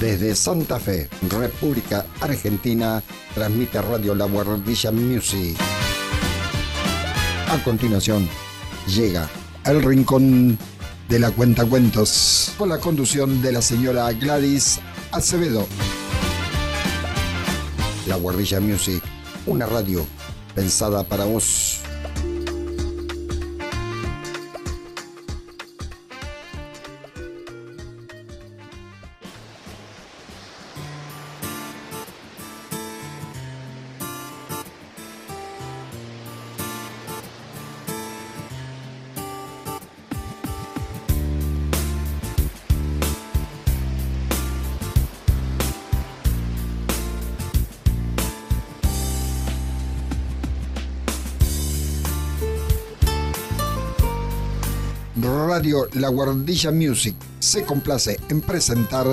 Desde Santa Fe, República Argentina, transmite Radio La Guardilla Music. A continuación, llega El Rincón de la Cuenta Cuentos, con la conducción de la señora Gladys Acevedo. La Guardilla Music, una radio pensada para vos. La Guardilla Music se complace en presentar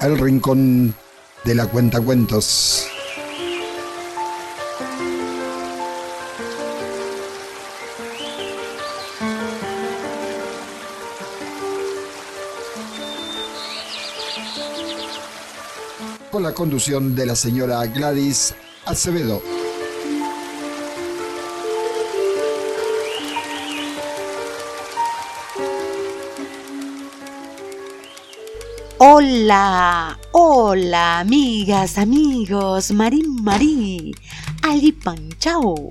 El Rincón de la Cuenta conducción de la señora Gladys Acevedo. Hola, hola, amigas, amigos, Marín Marí, Ali Panchao,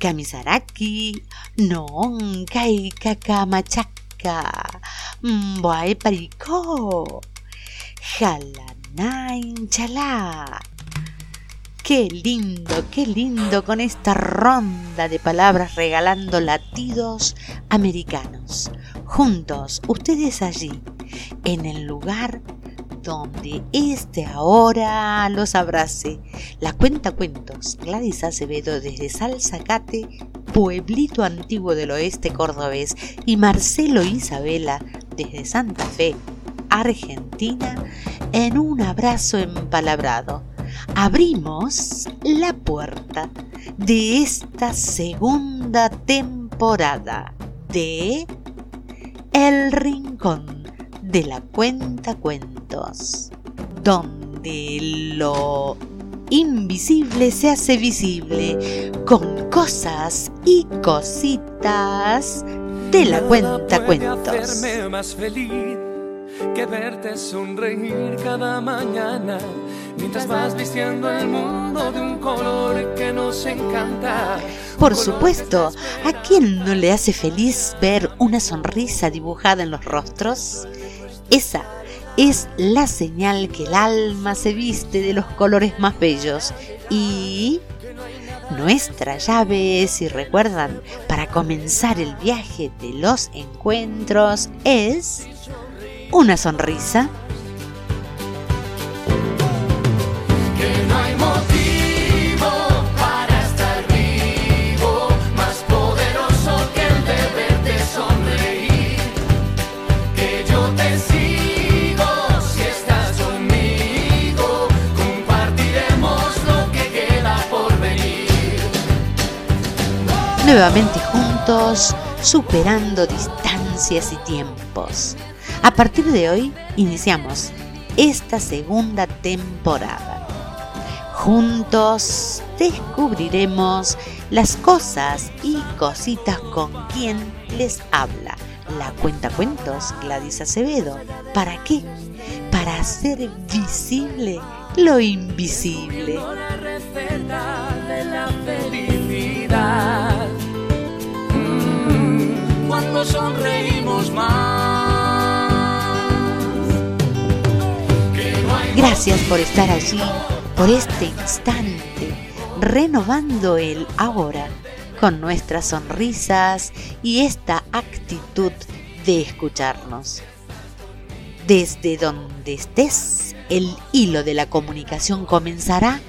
Kamisaraki, Non, Kai Kakamachaca, Mboy Parico, Jalaná Chalá. Qué lindo, qué lindo con esta ronda de palabras regalando latidos americanos. Juntos, ustedes allí, en el lugar donde este ahora los abrace. La cuenta cuentos, Gladys Acevedo desde Salzacate, pueblito antiguo del oeste cordobés, y Marcelo Isabela desde Santa Fe, Argentina, en un abrazo empalabrado. Abrimos la puerta de esta segunda temporada de El Rincón de la Cuenta Cuentos, donde lo invisible se hace visible con cosas y cositas de la cuenta cuentos. más feliz que verte sonreír cada mañana mientras vas vistiendo el mundo de un color que nos encanta. Por supuesto, ¿a quién no le hace feliz ver una sonrisa dibujada en los rostros? Esa es la señal que el alma se viste de los colores más bellos y nuestra llave, si recuerdan, para comenzar el viaje de los encuentros es una sonrisa. Que no hay motivo para estar vivo más poderoso que el de verte sonreír. Que yo te sigo si estás conmigo, compartiremos lo que queda por venir. Nuevamente juntos, superando distancias y tiempos. A partir de hoy iniciamos esta segunda temporada. Juntos descubriremos las cosas y cositas con quien les habla. La cuenta cuentos Gladys Acevedo. ¿Para qué? Para hacer visible lo invisible. Mm, Cuando sonreímos más. Gracias por estar allí, por este instante, renovando el ahora con nuestras sonrisas y esta actitud de escucharnos. Desde donde estés, el hilo de la comunicación comenzará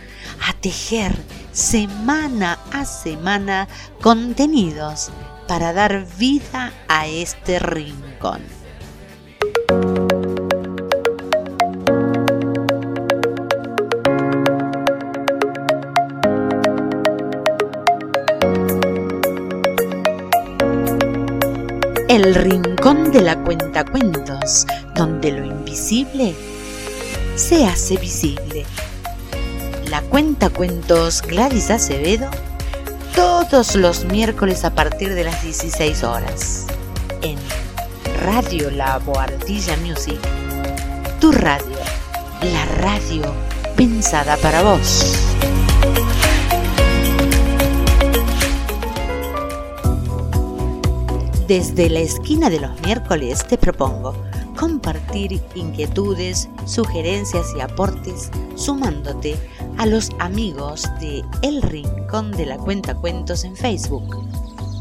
a tejer semana a semana contenidos para dar vida a este rincón. El rincón de la cuentacuentos, donde lo invisible se hace visible. La cuentacuentos Gladys Acevedo, todos los miércoles a partir de las 16 horas, en Radio La Boardilla Music, tu radio, la radio pensada para vos. Desde la esquina de los miércoles te propongo compartir inquietudes, sugerencias y aportes sumándote a los amigos de El Rincón de la Cuenta Cuentos en Facebook.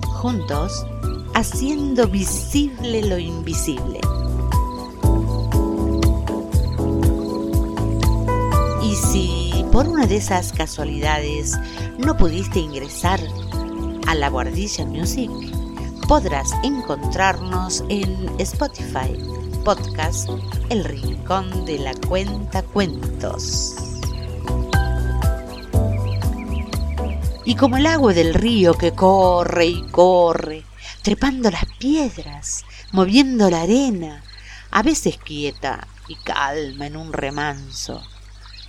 Juntos, haciendo visible lo invisible. Y si por una de esas casualidades no pudiste ingresar a la Guardilla Music, podrás encontrarnos en Spotify, podcast El Rincón de la Cuenta Cuentos. Y como el agua del río que corre y corre, trepando las piedras, moviendo la arena, a veces quieta y calma en un remanso,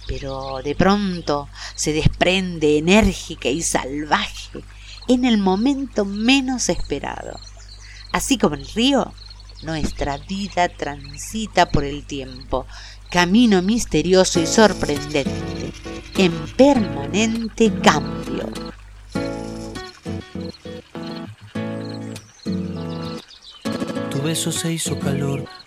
pero de pronto se desprende enérgica y salvaje en el momento menos esperado. Así como el río, nuestra vida transita por el tiempo, camino misterioso y sorprendente, en permanente cambio. Tu beso se hizo calor,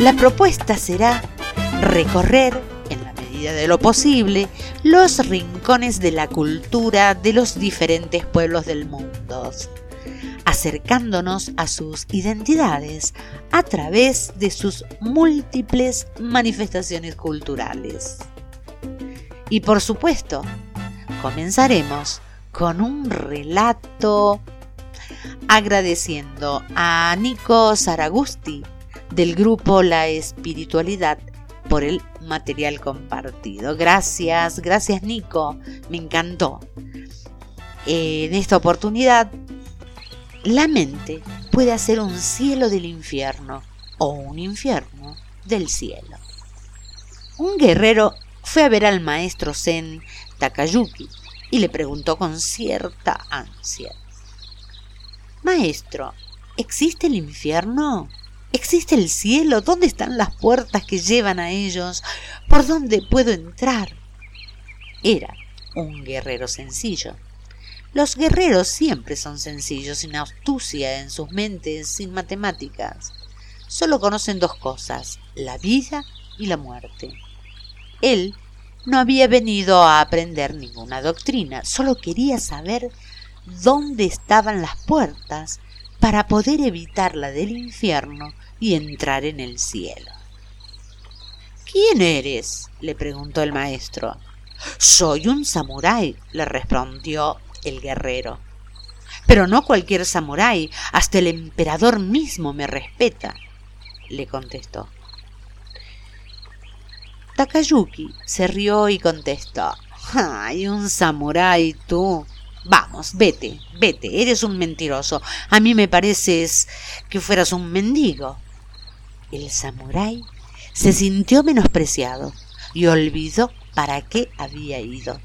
La propuesta será recorrer, en la medida de lo posible, los rincones de la cultura de los diferentes pueblos del mundo, acercándonos a sus identidades a través de sus múltiples manifestaciones culturales. Y por supuesto, comenzaremos con un relato agradeciendo a Nico Saragusti del grupo La Espiritualidad por el material compartido. Gracias, gracias Nico, me encantó. En esta oportunidad, la mente puede hacer un cielo del infierno o un infierno del cielo. Un guerrero fue a ver al maestro Zen Takayuki y le preguntó con cierta ansia. Maestro, ¿existe el infierno? ¿Existe el cielo? ¿Dónde están las puertas que llevan a ellos? ¿Por dónde puedo entrar? Era un guerrero sencillo. Los guerreros siempre son sencillos, sin astucia en sus mentes, sin matemáticas. Solo conocen dos cosas, la vida y la muerte. Él no había venido a aprender ninguna doctrina, solo quería saber dónde estaban las puertas para poder evitar la del infierno y entrar en el cielo. ¿Quién eres? le preguntó el maestro. Soy un samurái, le respondió el guerrero. Pero no cualquier samurái, hasta el emperador mismo me respeta, le contestó. Takayuki se rió y contestó. ¡Ay, un samurái tú! Vamos, vete, vete, eres un mentiroso. A mí me pareces que fueras un mendigo. El samurái se sintió menospreciado y olvidó para qué había ido.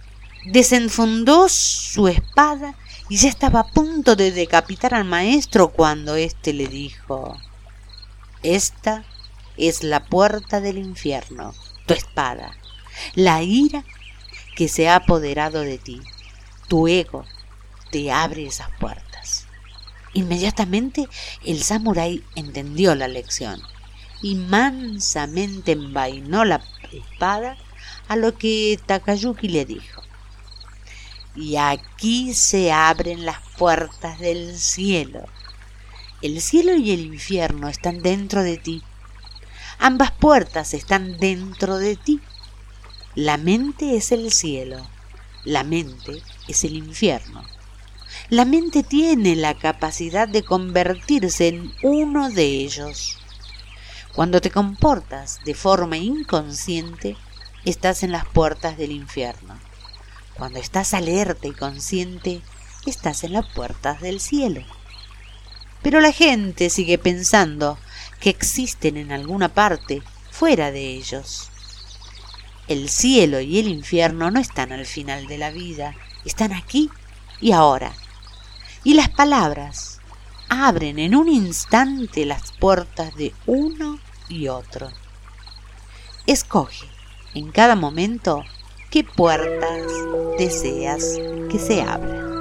Desenfundó su espada y ya estaba a punto de decapitar al maestro cuando éste le dijo Esta es la puerta del infierno, tu espada, la ira que se ha apoderado de ti tu ego te abre esas puertas. Inmediatamente el samurái entendió la lección y mansamente envainó la espada a lo que Takayuki le dijo. Y aquí se abren las puertas del cielo. El cielo y el infierno están dentro de ti. Ambas puertas están dentro de ti. La mente es el cielo la mente es el infierno. La mente tiene la capacidad de convertirse en uno de ellos. Cuando te comportas de forma inconsciente, estás en las puertas del infierno. Cuando estás alerta y consciente, estás en las puertas del cielo. Pero la gente sigue pensando que existen en alguna parte fuera de ellos. El cielo y el infierno no están al final de la vida, están aquí y ahora. Y las palabras abren en un instante las puertas de uno y otro. Escoge en cada momento qué puertas deseas que se abran.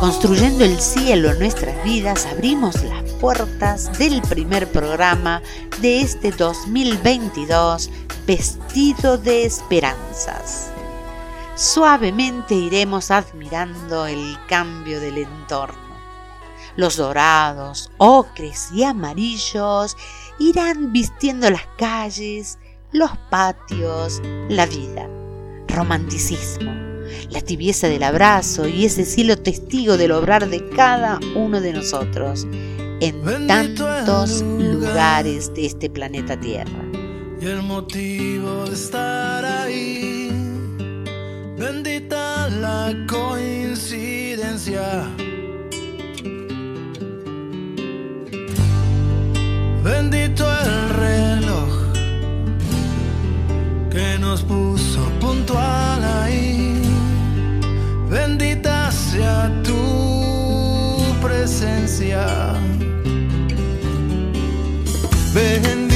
Construyendo el cielo en nuestras vidas, abrimos las puertas del primer programa de este 2022 vestido de esperanzas. Suavemente iremos admirando el cambio del entorno. Los dorados, ocres y amarillos irán vistiendo las calles, los patios, la vida. Romanticismo, la tibieza del abrazo y ese cielo testigo del obrar de cada uno de nosotros en tantos lugares de este planeta Tierra. Y el motivo de estar ahí, bendita la coincidencia. Bendito el reloj que nos puso puntual ahí. Bendita sea tu presencia. Bendito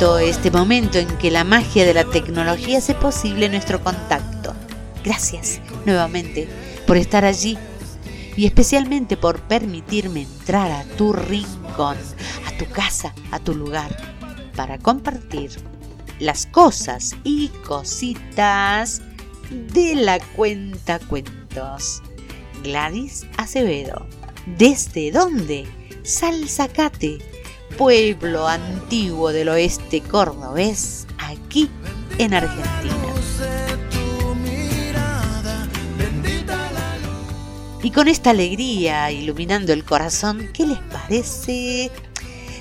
este momento en que la magia de la tecnología hace posible nuestro contacto. Gracias nuevamente por estar allí y especialmente por permitirme entrar a tu rincón, a tu casa, a tu lugar, para compartir las cosas y cositas de la cuenta cuentos. Gladys Acevedo. ¿Desde dónde? Salzacate pueblo antiguo del oeste cordobés, aquí en Argentina. Y con esta alegría iluminando el corazón, ¿qué les parece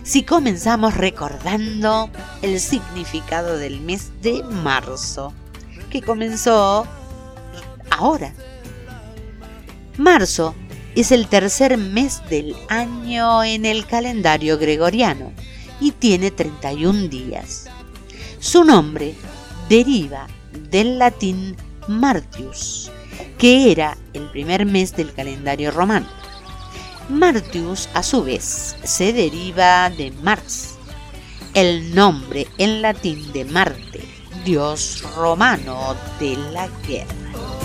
si comenzamos recordando el significado del mes de marzo, que comenzó ahora? Marzo es el tercer mes del año en el calendario gregoriano y tiene 31 días. Su nombre deriva del latín Martius, que era el primer mes del calendario romano. Martius, a su vez, se deriva de Mars, el nombre en latín de Marte, dios romano de la guerra.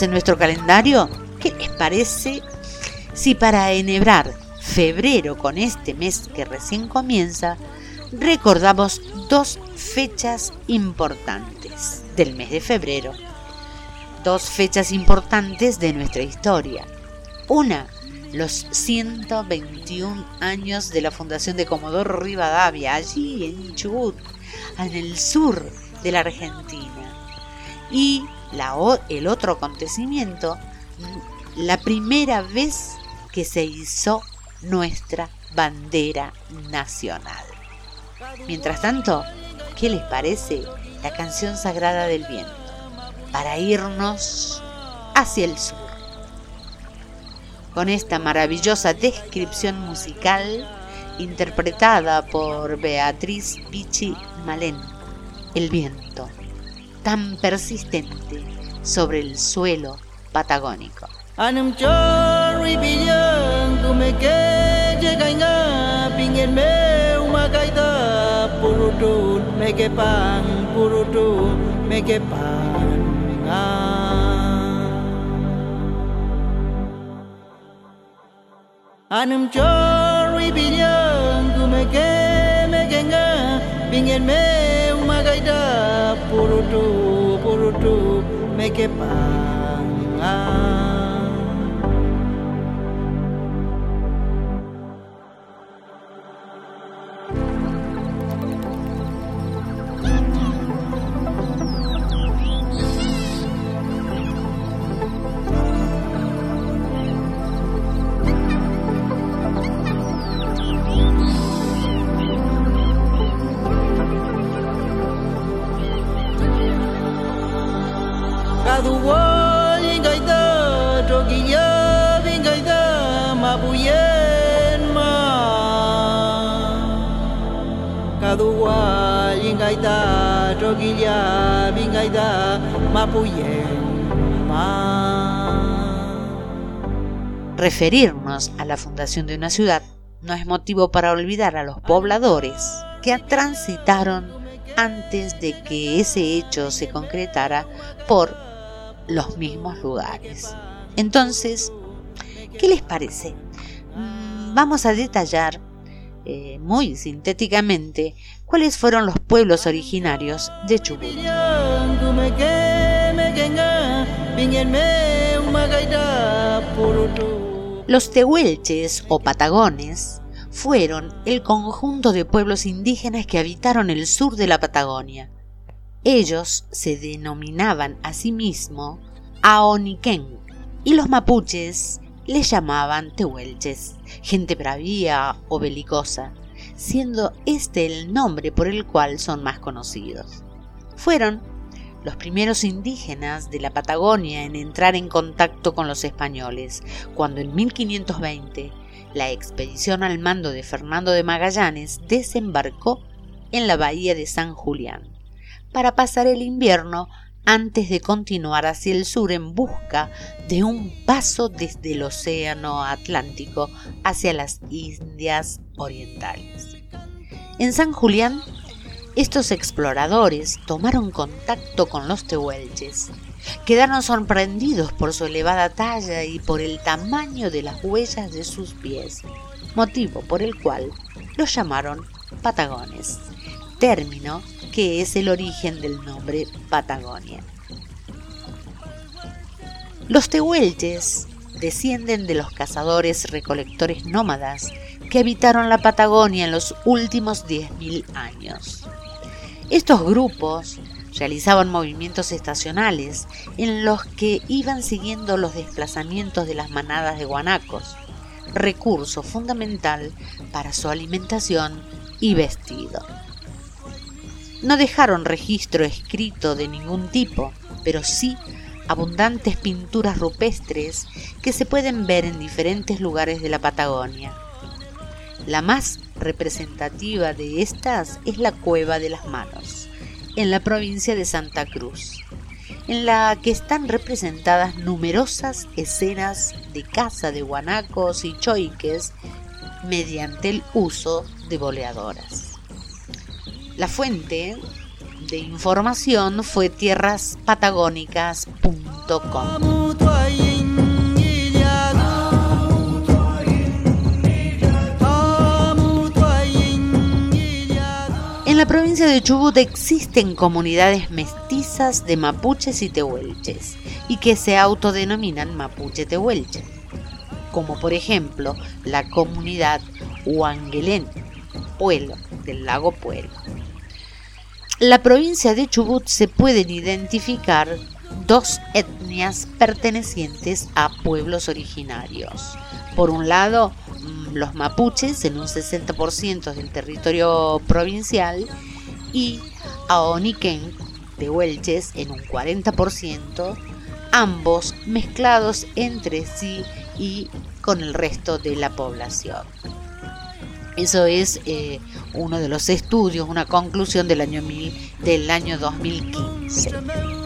En nuestro calendario, ¿qué les parece si para enhebrar febrero con este mes que recién comienza, recordamos dos fechas importantes del mes de febrero? Dos fechas importantes de nuestra historia. Una, los 121 años de la fundación de Comodoro Rivadavia, allí en Chubut, en el sur de la Argentina. Y la, el otro acontecimiento, la primera vez que se hizo nuestra bandera nacional. Mientras tanto, ¿qué les parece la canción sagrada del viento? Para irnos hacia el sur. Con esta maravillosa descripción musical interpretada por Beatriz Pichi Malén, el viento, tan persistente sobre el suelo patagónico. Anam chori bilang tu meke jegai nga pingin me saida purutu purudu meke pangang Referirnos a la fundación de una ciudad no es motivo para olvidar a los pobladores que transitaron antes de que ese hecho se concretara por los mismos lugares. Entonces, ¿qué les parece? Mm, vamos a detallar eh, muy sintéticamente cuáles fueron los pueblos originarios de Chubut. Los tehuelches o patagones fueron el conjunto de pueblos indígenas que habitaron el sur de la Patagonia. Ellos se denominaban a sí mismos Aoniquén y los mapuches les llamaban tehuelches, gente bravía o belicosa siendo este el nombre por el cual son más conocidos. Fueron los primeros indígenas de la Patagonia en entrar en contacto con los españoles, cuando en 1520 la expedición al mando de Fernando de Magallanes desembarcó en la bahía de San Julián, para pasar el invierno antes de continuar hacia el sur en busca de un paso desde el Océano Atlántico hacia las Indias Orientales. En San Julián, estos exploradores tomaron contacto con los tehuelches. Quedaron sorprendidos por su elevada talla y por el tamaño de las huellas de sus pies, motivo por el cual los llamaron patagones, término que es el origen del nombre Patagonia. Los tehuelches descienden de los cazadores recolectores nómadas que habitaron la Patagonia en los últimos 10.000 años. Estos grupos realizaban movimientos estacionales en los que iban siguiendo los desplazamientos de las manadas de guanacos, recurso fundamental para su alimentación y vestido. No dejaron registro escrito de ningún tipo, pero sí abundantes pinturas rupestres que se pueden ver en diferentes lugares de la Patagonia. La más representativa de estas es la Cueva de las Manos, en la provincia de Santa Cruz, en la que están representadas numerosas escenas de caza de guanacos y choiques mediante el uso de boleadoras. La fuente de información fue tierraspatagónicas.com. En la provincia de Chubut existen comunidades mestizas de mapuches y tehuelches y que se autodenominan mapuche tehuelche, como por ejemplo la comunidad Huanguelén, Pueblo, del lago Pueblo. La provincia de Chubut se pueden identificar dos etnias pertenecientes a pueblos originarios. Por un lado, los mapuches en un 60% del territorio provincial y Aoniken de Huelches en un 40%, ambos mezclados entre sí y con el resto de la población. Eso es eh, uno de los estudios, una conclusión del año, del año 2015.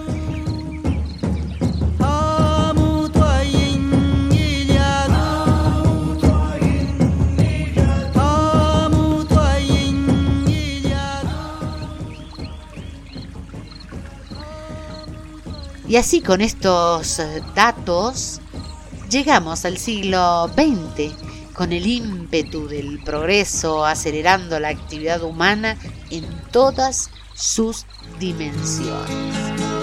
Y así con estos datos llegamos al siglo XX con el ímpetu del progreso acelerando la actividad humana en todas sus dimensiones.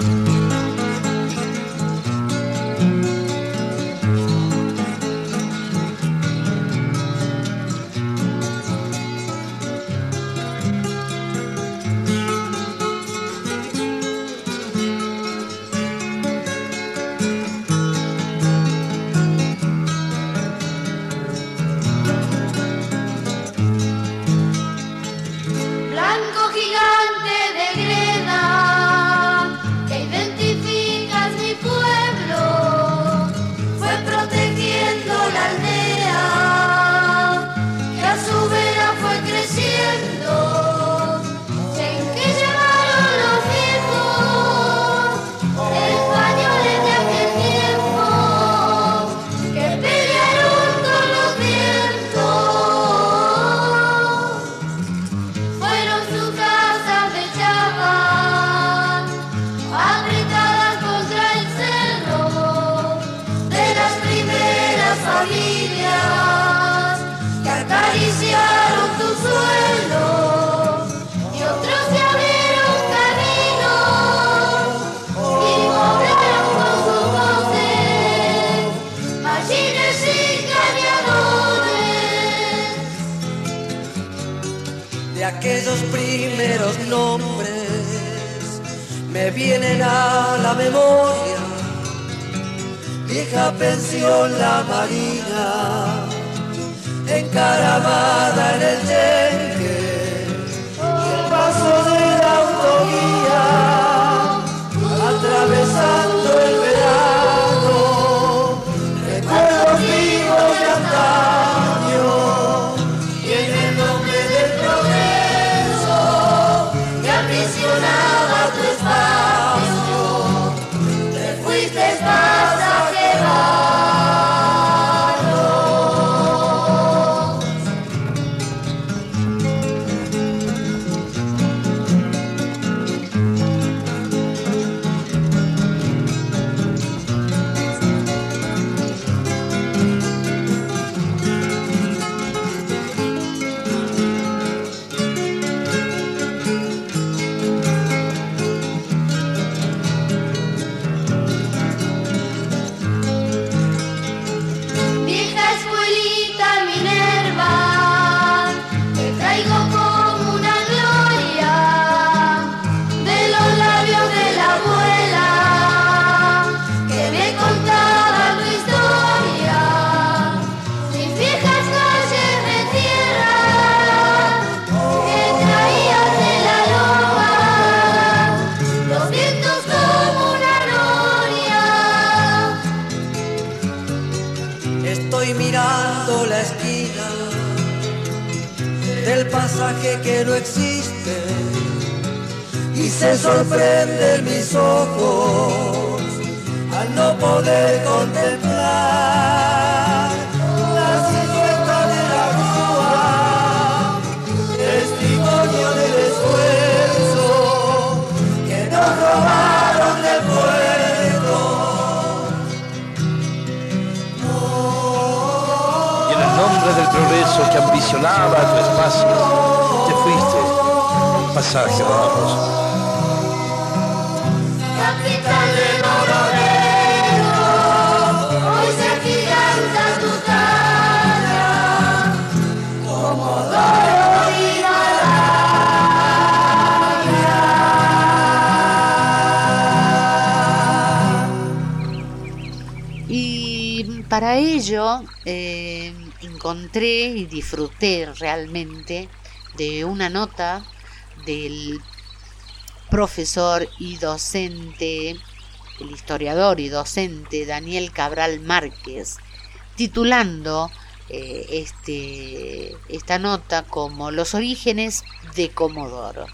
Encontré y disfruté realmente de una nota del profesor y docente, el historiador y docente Daniel Cabral Márquez, titulando eh, este, esta nota como Los orígenes de Comodoro.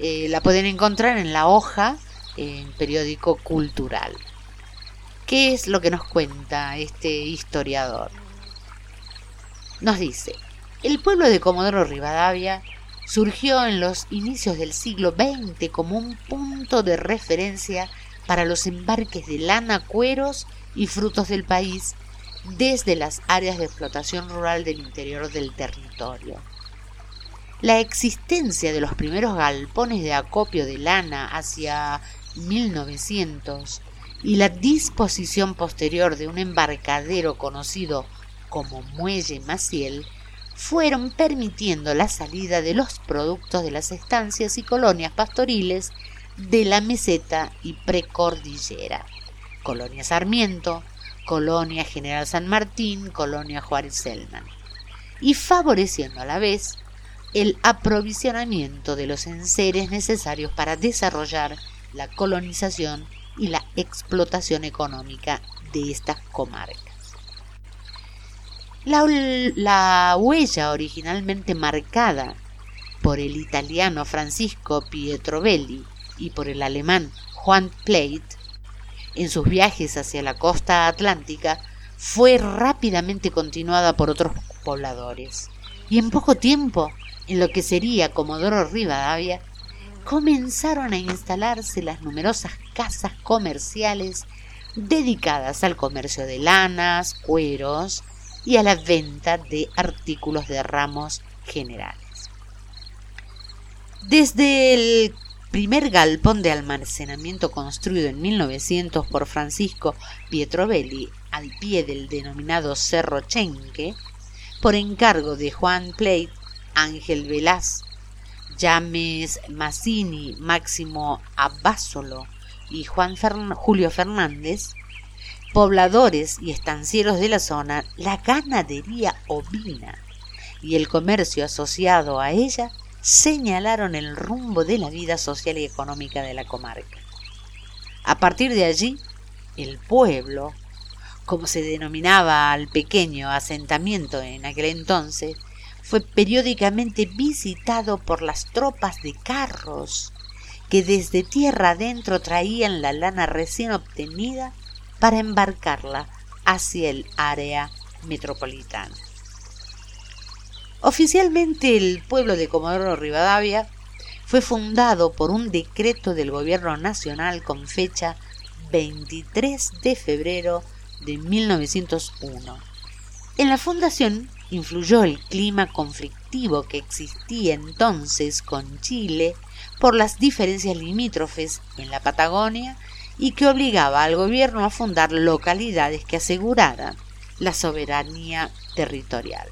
Eh, la pueden encontrar en la hoja en periódico cultural. ¿Qué es lo que nos cuenta este historiador? Nos dice, el pueblo de Comodoro Rivadavia surgió en los inicios del siglo XX como un punto de referencia para los embarques de lana, cueros y frutos del país desde las áreas de explotación rural del interior del territorio. La existencia de los primeros galpones de acopio de lana hacia 1900 y la disposición posterior de un embarcadero conocido como Muelle Maciel fueron permitiendo la salida de los productos de las estancias y colonias pastoriles de la meseta y precordillera. Colonia Sarmiento, Colonia General San Martín, Colonia Juárez Selman. Y favoreciendo a la vez el aprovisionamiento de los enseres necesarios para desarrollar la colonización y la explotación económica de estas comarcas. La, huella originalmente marcada por el italiano Francisco Pietrovelli y por el alemán Juan Plate en sus viajes hacia la costa atlántica fue rápidamente continuada por otros pobladores. Y en poco tiempo en lo que sería Comodoro Rivadavia comenzaron a instalarse las numerosas casas comerciales dedicadas al comercio de lanas, cueros y a la venta de artículos de ramos generales. Desde el primer galpón de almacenamiento construido en 1900 por Francisco Pietrovelli al pie del denominado Cerro Chenque, por encargo de Juan Plate, Ángel Velaz James Mazzini, Máximo Abásolo y Juan Julio Fernández, pobladores y estancieros de la zona, la ganadería ovina y el comercio asociado a ella señalaron el rumbo de la vida social y económica de la comarca. A partir de allí, el pueblo, como se denominaba al pequeño asentamiento en aquel entonces, fue periódicamente visitado por las tropas de carros que desde tierra adentro traían la lana recién obtenida para embarcarla hacia el área metropolitana. Oficialmente el pueblo de Comodoro Rivadavia fue fundado por un decreto del gobierno nacional con fecha 23 de febrero de 1901. En la fundación influyó el clima conflictivo que existía entonces con Chile por las diferencias limítrofes en la Patagonia y que obligaba al gobierno a fundar localidades que aseguraran la soberanía territorial.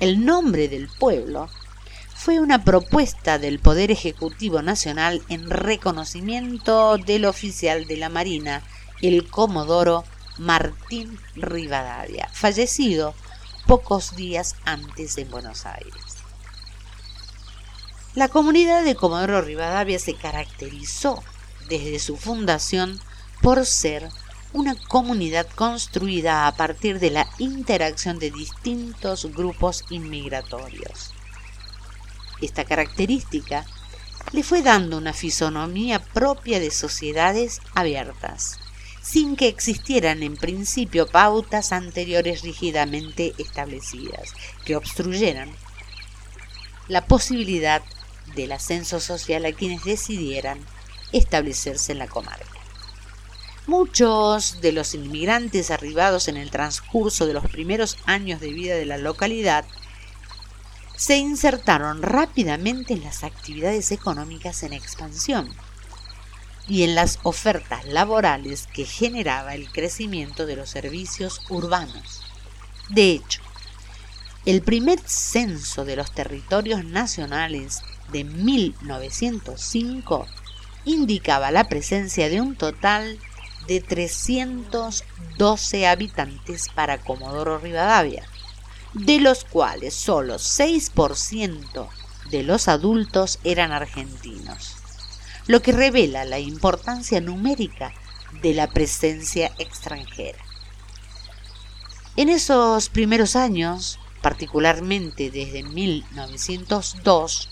El nombre del pueblo fue una propuesta del Poder Ejecutivo Nacional en reconocimiento del oficial de la Marina, el Comodoro Martín Rivadavia, fallecido pocos días antes en Buenos Aires. La comunidad de Comodoro Rivadavia se caracterizó desde su fundación por ser una comunidad construida a partir de la interacción de distintos grupos inmigratorios. Esta característica le fue dando una fisonomía propia de sociedades abiertas, sin que existieran en principio pautas anteriores rígidamente establecidas que obstruyeran la posibilidad del ascenso social a quienes decidieran establecerse en la comarca. Muchos de los inmigrantes arribados en el transcurso de los primeros años de vida de la localidad se insertaron rápidamente en las actividades económicas en expansión y en las ofertas laborales que generaba el crecimiento de los servicios urbanos. De hecho, el primer censo de los territorios nacionales de 1905 indicaba la presencia de un total de 312 habitantes para Comodoro Rivadavia, de los cuales solo 6% de los adultos eran argentinos, lo que revela la importancia numérica de la presencia extranjera. En esos primeros años, particularmente desde 1902,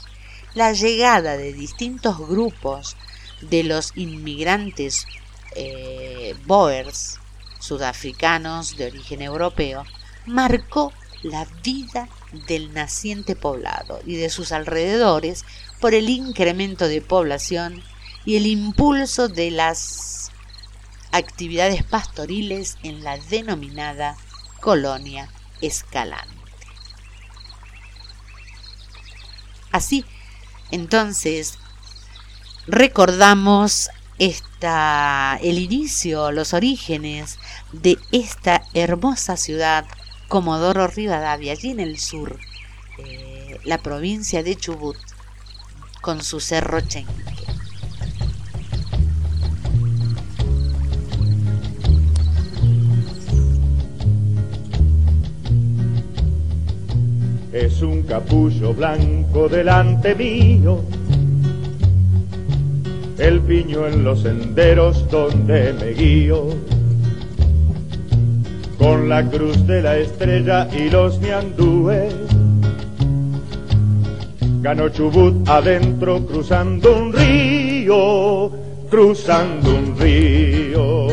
la llegada de distintos grupos de los inmigrantes eh, Boers, sudafricanos de origen europeo, marcó la vida del naciente poblado y de sus alrededores por el incremento de población y el impulso de las actividades pastoriles en la denominada colonia escalante. Así, entonces, recordamos esta, el inicio, los orígenes de esta hermosa ciudad Comodoro Rivadavia, allí en el sur, eh, la provincia de Chubut, con su cerro Chenque. Es un capullo blanco delante mío, el piño en los senderos donde me guío con la cruz de la estrella y los ñandúes. Ganó Chubut adentro cruzando un río, cruzando un río.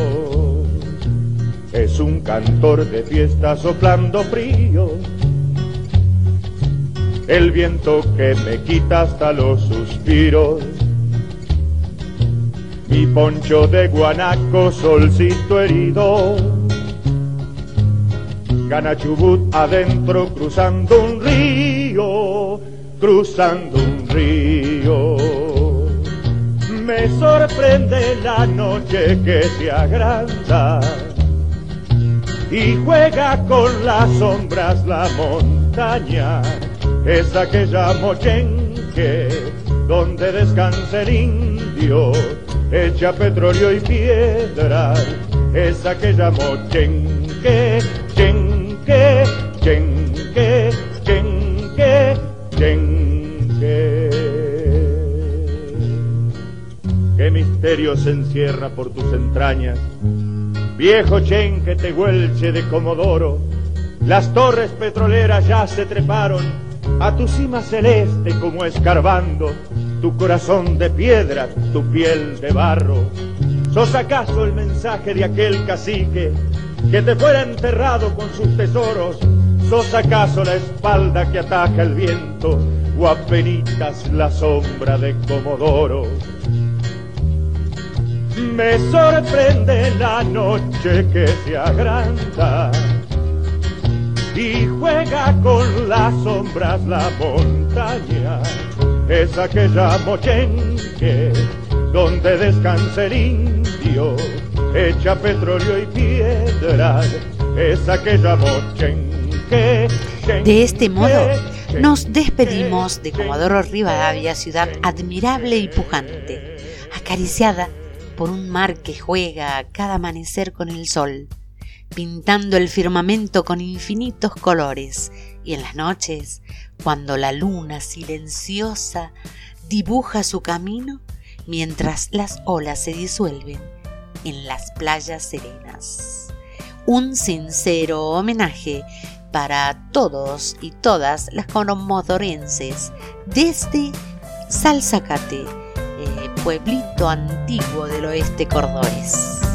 Es un cantor de fiesta soplando frío. El viento que me quita hasta los suspiros. Mi poncho de guanaco, solcito herido Gana Chubut adentro cruzando un río, cruzando un río. Me sorprende la noche que se agranda y juega con las sombras la montaña, esa que llamo Chenque, donde descansa el indio, echa petróleo y piedra, esa que llamo Chenque, Chenque chenque, chenque, chenque. Qué misterio se encierra por tus entrañas, viejo chenque tehuelche de Comodoro. Las torres petroleras ya se treparon a tu cima celeste como escarbando tu corazón de piedra, tu piel de barro. ¿Sos acaso el mensaje de aquel cacique que te fuera enterrado con sus tesoros? ¿Sos acaso la espalda que ataca el viento o apenitas la sombra de Comodoro? Me sorprende la noche que se agranda y juega con las sombras la montaña, esa que llamo Chenque, donde descansa el indio echa petróleo y piedras, esa que llamó De este modo, nos despedimos de Comodoro Rivadavia, ciudad admirable y pujante, acariciada por un mar que juega cada amanecer con el sol, pintando el firmamento con infinitos colores, y en las noches, cuando la luna silenciosa dibuja su camino, mientras las olas se disuelven en las playas serenas. Un sincero homenaje para todos y todas las comodorenses desde Salzacate, eh, pueblito antiguo del oeste cordobés.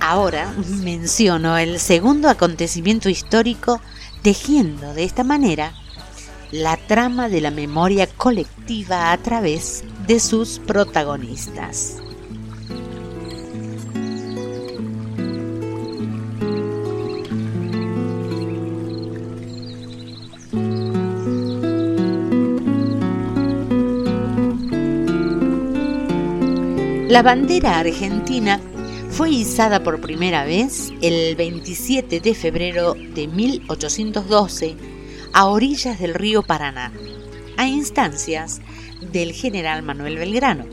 Ahora menciono el segundo acontecimiento histórico tejiendo de esta manera la trama de la memoria colectiva a través de sus protagonistas. La bandera argentina fue izada por primera vez el 27 de febrero de 1812 a orillas del río Paraná, a instancias del general Manuel Belgrano,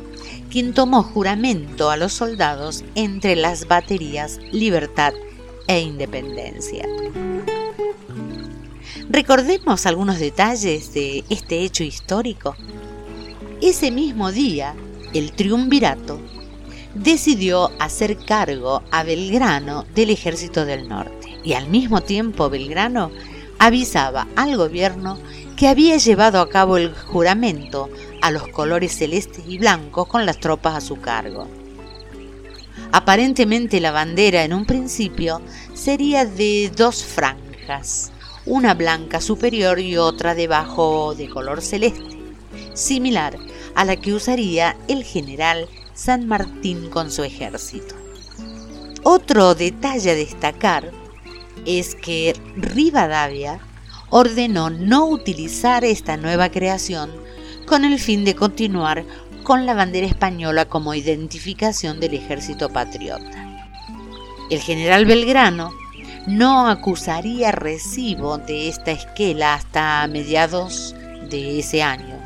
quien tomó juramento a los soldados entre las baterías Libertad e Independencia. Recordemos algunos detalles de este hecho histórico. Ese mismo día, el triunvirato decidió hacer cargo a Belgrano del ejército del norte y al mismo tiempo Belgrano avisaba al gobierno que había llevado a cabo el juramento a los colores celestes y blancos con las tropas a su cargo. Aparentemente la bandera en un principio sería de dos franjas, una blanca superior y otra debajo de color celeste, similar a la que usaría el general San Martín con su ejército. Otro detalle a destacar es que Rivadavia ordenó no utilizar esta nueva creación con el fin de continuar con la bandera española como identificación del ejército patriota. El general Belgrano no acusaría recibo de esta esquela hasta mediados de ese año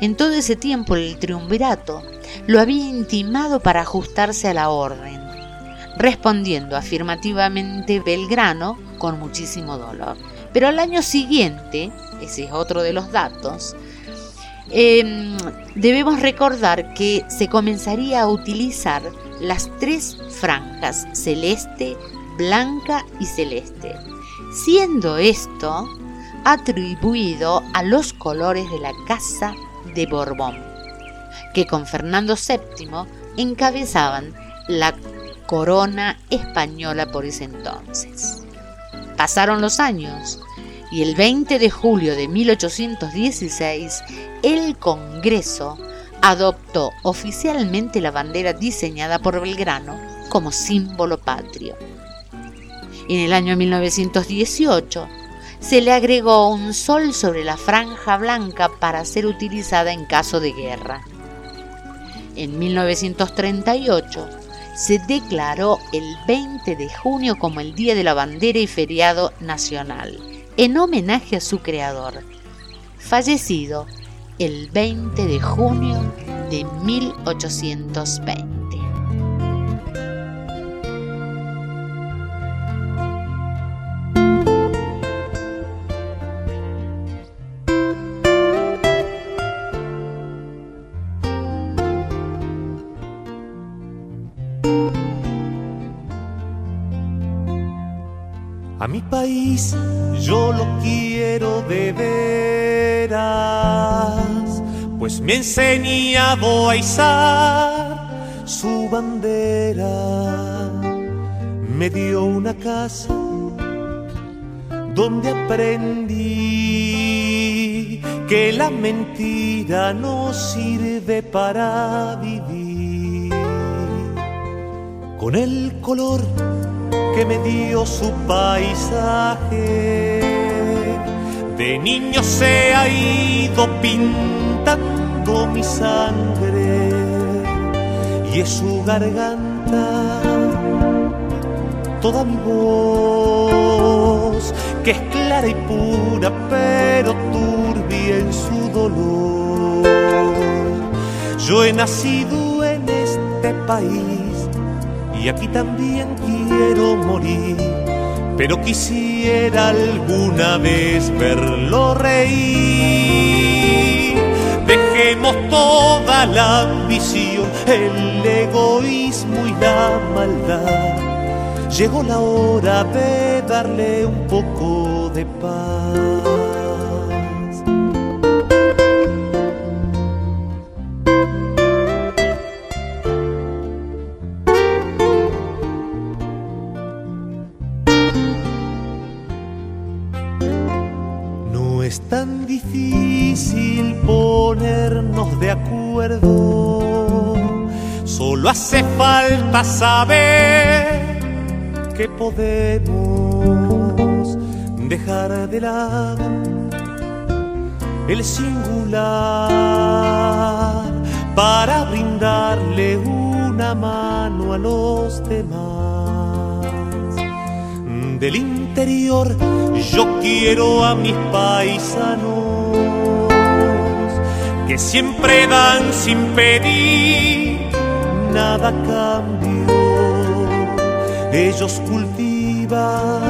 en todo ese tiempo el triunvirato lo había intimado para ajustarse a la orden, respondiendo afirmativamente Belgrano con muchísimo dolor. Pero al año siguiente, ese es otro de los datos, em, debemos recordar que se comenzaría a utilizar las tres franjas, celeste, blanca y celeste, siendo esto atribuido a los colores de la casa de Borbón, que con Fernando VII encabezaban la corona española por ese entonces. Pasaron los años y el 20 de julio de 1816 el Congreso adoptó oficialmente la bandera diseñada por Belgrano como símbolo patrio. En el año 1918 se le agregó un sol sobre la franja blanca para ser utilizada en caso de guerra. En 1938 se declaró el 20 de junio como el Día de la Bandera y feriado nacional, en homenaje a su creador, fallecido el 20 de junio de 1820. Mi país yo lo quiero de veras, pues me ha enseñado a izar su bandera. Me dio una casa donde aprendí que la mentira no sirve para vivir. Con el color que me dio su paisaje. De niño se ha ido pintando mi sangre y es su garganta toda mi voz, que es clara y pura, pero turbia en su dolor. Yo he nacido en este país y aquí también quiero morir, pero quisiera alguna vez verlo reír. Dejemos toda la ambición, el egoísmo y la maldad. Llegó la hora de darle un poco de paz. Es tan difícil ponernos de acuerdo, solo hace falta saber que podemos dejar de lado el singular para brindarle una mano a los demás. Del interior yo quiero a mis paisanos que siempre dan sin pedir nada a cambio. Ellos cultivan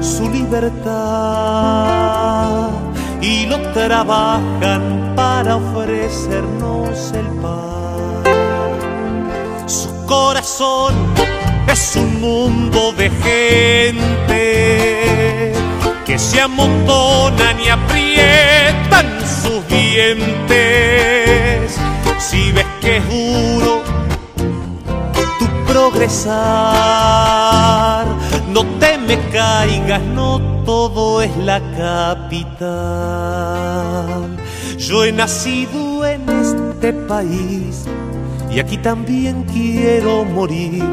su libertad y lo trabajan para ofrecernos el pan. Su corazón es un mundo de gente que se amontonan y aprietan sus dientes. Si ves que es duro tu progresar, no te me caigas, no todo es la capital. Yo he nacido en este país y aquí también quiero morir,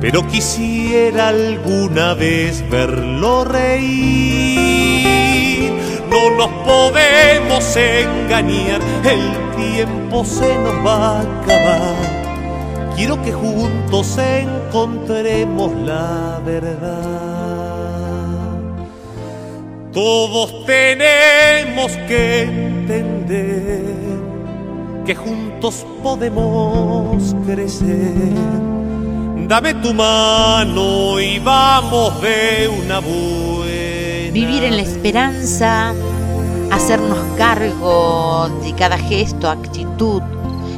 pero quisiera alguna vez verlo reír. No nos podemos engañar, el tiempo se nos va a acabar. Quiero que juntos encontremos la verdad. Todos tenemos que entender que juntos podemos crecer. Dame tu mano y vamos de una buena. Vivir en la esperanza, hacernos cargo de cada gesto, actitud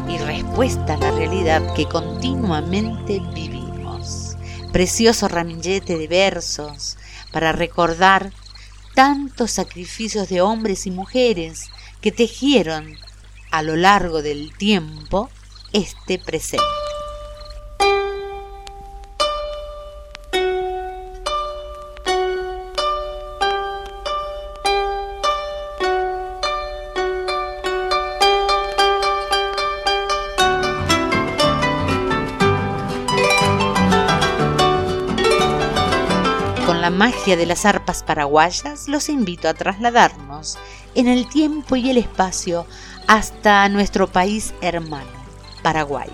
y respuesta a la realidad que continuamente vivimos. Precioso ramillete de versos para recordar tantos sacrificios de hombres y mujeres que tejieron a lo largo del tiempo este presente. Magia de las arpas paraguayas los invito a trasladarnos en el tiempo y el espacio hasta nuestro país hermano, Paraguay.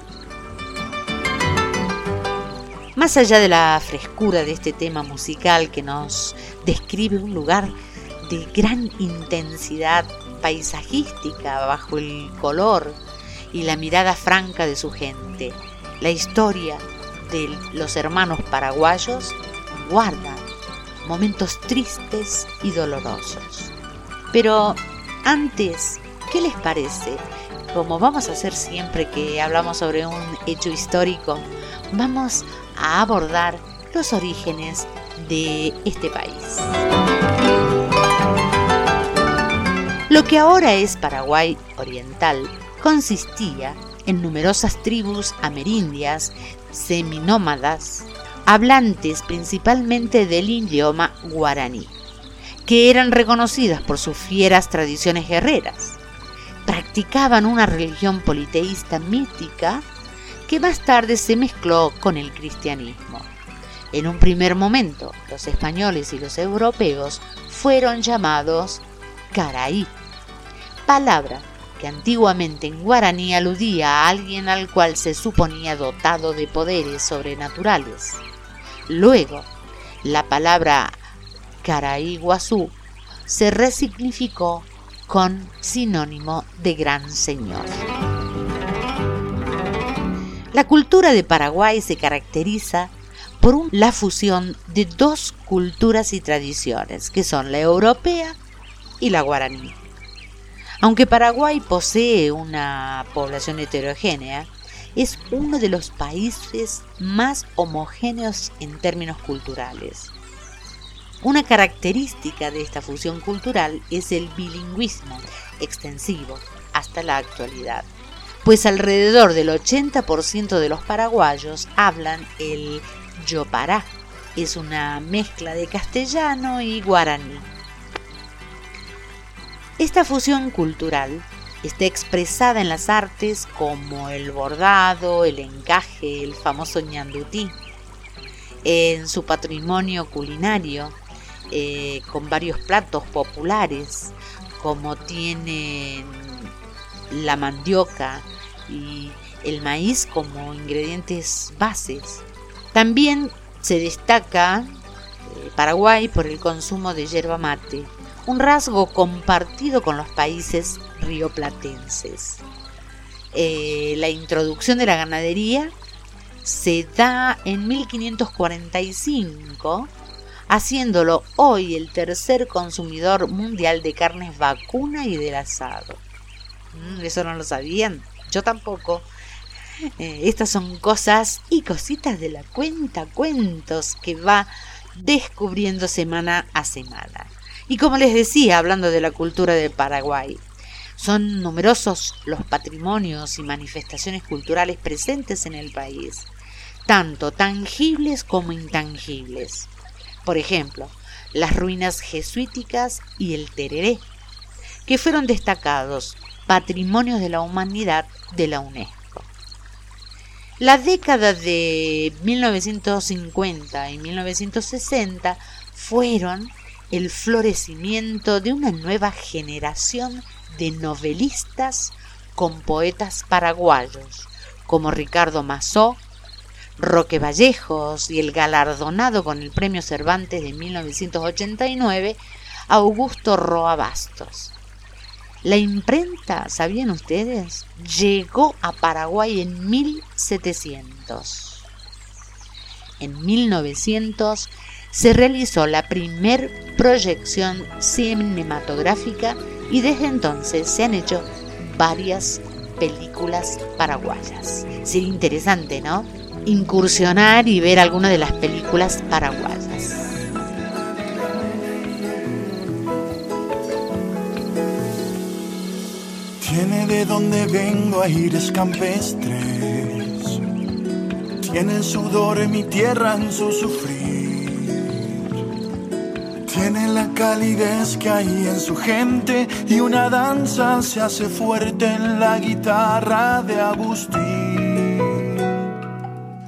Más allá de la frescura de este tema musical que nos describe un lugar de gran intensidad paisajística bajo el color y la mirada franca de su gente, la historia de los hermanos paraguayos guarda momentos tristes y dolorosos. Pero antes ¿Qué les parece? Como vamos a hacer siempre que hablamos sobre un hecho histórico, vamos a abordar los orígenes de este país. Lo que ahora es Paraguay Oriental consistía en numerosas tribus amerindias, seminómadas, hablantes principalmente del idioma guaraní, que eran reconocidas por sus fieras tradiciones guerreras practicaban una religión politeísta mítica que más tarde se mezcló con el cristianismo. En un primer momento, los españoles y los europeos fueron llamados caraí, palabra que antiguamente en guaraní aludía a alguien al cual se suponía dotado de poderes sobrenaturales. Luego, la palabra caraí guazú se resignificó con sinónimo de gran señor. La cultura de Paraguay se caracteriza por la fusión de dos culturas y tradiciones, que son la europea y la guaraní. Aunque Paraguay posee una población heterogénea, es uno de los países más homogéneos en términos culturales. Una característica de esta fusión cultural es el bilingüismo extensivo hasta la actualidad, pues alrededor del 80% de los paraguayos hablan el yopará, es una mezcla de castellano y guaraní. Esta fusión cultural está expresada en las artes como el bordado, el encaje, el famoso ñandutí, en su patrimonio culinario, eh, con varios platos populares, como tienen la mandioca y el maíz como ingredientes bases. También se destaca eh, Paraguay por el consumo de yerba mate, un rasgo compartido con los países rioplatenses. Eh, la introducción de la ganadería se da en 1545, haciéndolo hoy el tercer consumidor mundial de carnes vacuna y del asado. Mm, eso no lo sabían, yo tampoco. Eh, estas son cosas y cositas de la cuenta cuentos que va descubriendo semana a semana. Y como les decía, hablando de la cultura de Paraguay, son numerosos los patrimonios y manifestaciones culturales presentes en el país, tanto tangibles como intangibles. Por ejemplo, las ruinas jesuíticas y el tereré, que fueron destacados patrimonios de la humanidad de la UNESCO. La década de 1950 y 1960 fueron el florecimiento de una nueva generación de novelistas con poetas paraguayos como Ricardo Mazó, Roque Vallejos y el galardonado con el Premio Cervantes de 1989, Augusto Roa Bastos. La imprenta, ¿sabían ustedes? Llegó a Paraguay en 1700. En 1900 se realizó la primer proyección cinematográfica y desde entonces se han hecho varias películas paraguayas. Sería interesante, ¿no? Incursionar y ver alguna de las películas paraguayas. Tiene de donde vengo aires campestres. Tiene el sudor en mi tierra en su sufrir tiene la calidez que hay en su gente y una danza se hace fuerte en la guitarra de Agustín.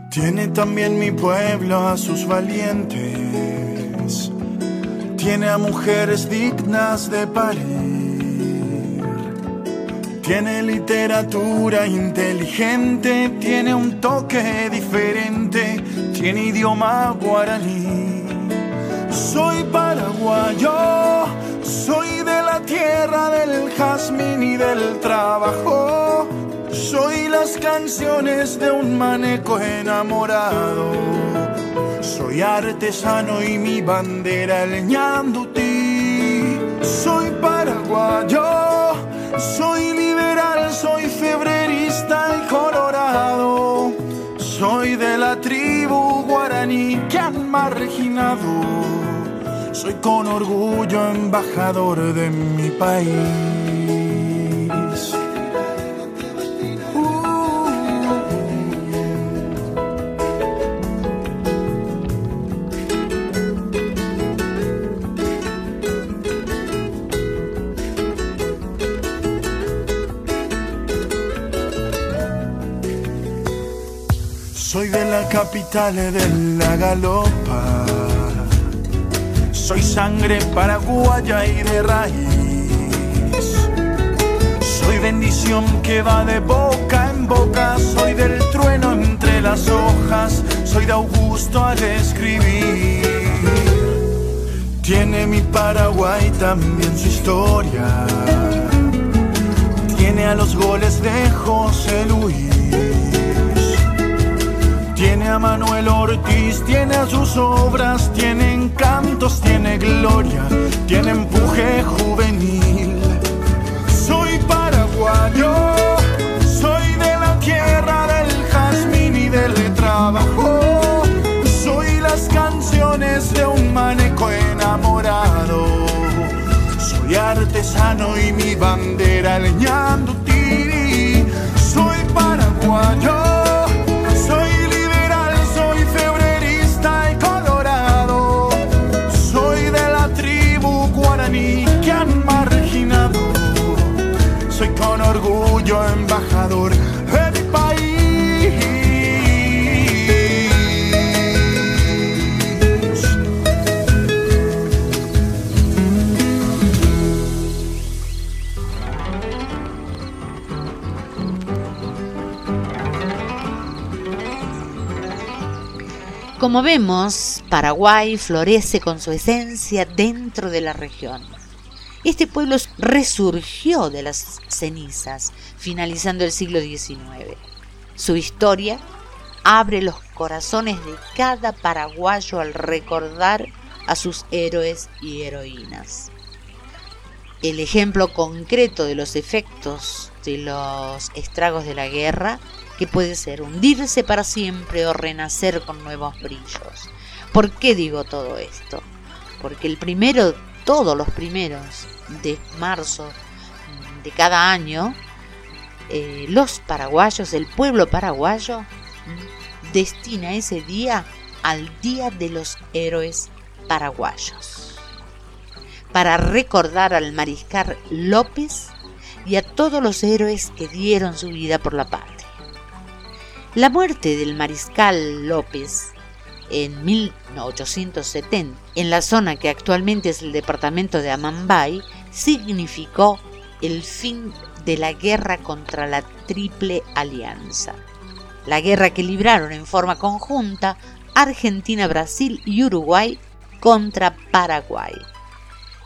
Tiene también mi pueblo a sus valientes. Tiene a mujeres dignas de parir. Tiene literatura inteligente, tiene un toque diferente, tiene idioma guaraní soy paraguayo, soy de la tierra del jazmín y del trabajo. Soy las canciones de un maneco enamorado. Soy artesano y mi bandera el ñandutí. Soy paraguayo, soy liberal, soy febrerista y colorado. Soy de la tribu guaraní que han marginado soy con orgullo embajador de mi país. Soy de la capital de la galopa soy sangre paraguaya y de raíz. Soy bendición que va de boca en boca. Soy del trueno entre las hojas. Soy de Augusto al escribir. Tiene mi Paraguay también su historia. Tiene a los goles de José Luis tiene a Manuel Ortiz, tiene a sus obras, tiene encantos, tiene gloria, tiene empuje juvenil. Soy paraguayo, soy de la tierra del jazmín y del trabajo. Soy las canciones de un maneco enamorado. Soy artesano y mi bandera leñando tiri. Soy paraguayo. yo embajador de mi país. Como vemos, Paraguay florece con su esencia dentro de la región este pueblo resurgió de las cenizas, finalizando el siglo XIX. Su historia abre los corazones de cada paraguayo al recordar a sus héroes y heroínas. El ejemplo concreto de los efectos de los estragos de la guerra, que puede ser hundirse para siempre o renacer con nuevos brillos. ¿Por qué digo todo esto? Porque el primero, todos los primeros de marzo de cada año, eh, los paraguayos, el pueblo paraguayo, destina ese día al Día de los Héroes Paraguayos, para recordar al mariscal López y a todos los héroes que dieron su vida por la patria. La muerte del mariscal López en 1870 en la zona que actualmente es el departamento de Amambay significó el fin de la guerra contra la Triple Alianza la guerra que libraron en forma conjunta Argentina, Brasil y Uruguay contra Paraguay.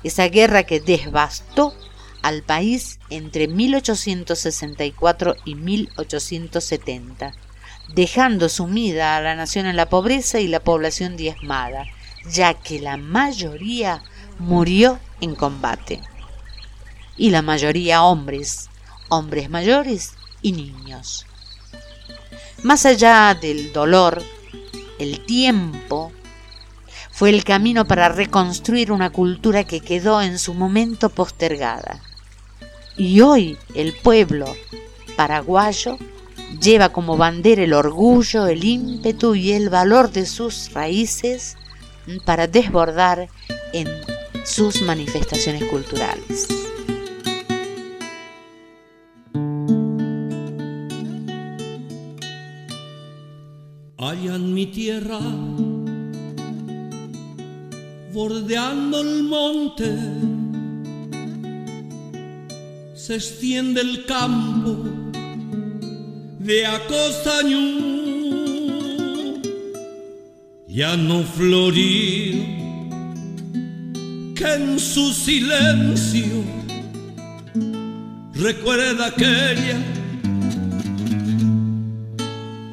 Esa guerra que devastó al país entre 1864 y 1870, dejando sumida a la nación en la pobreza y la población diezmada, ya que la mayoría murió en combate. Y la mayoría hombres, hombres mayores y niños. Más allá del dolor, el tiempo fue el camino para reconstruir una cultura que quedó en su momento postergada. Y hoy el pueblo paraguayo lleva como bandera el orgullo, el ímpetu y el valor de sus raíces para desbordar en sus manifestaciones culturales. allá en mi tierra, bordeando el monte, se extiende el campo de Acostañú, ya no florido, que en su silencio recuerda aquella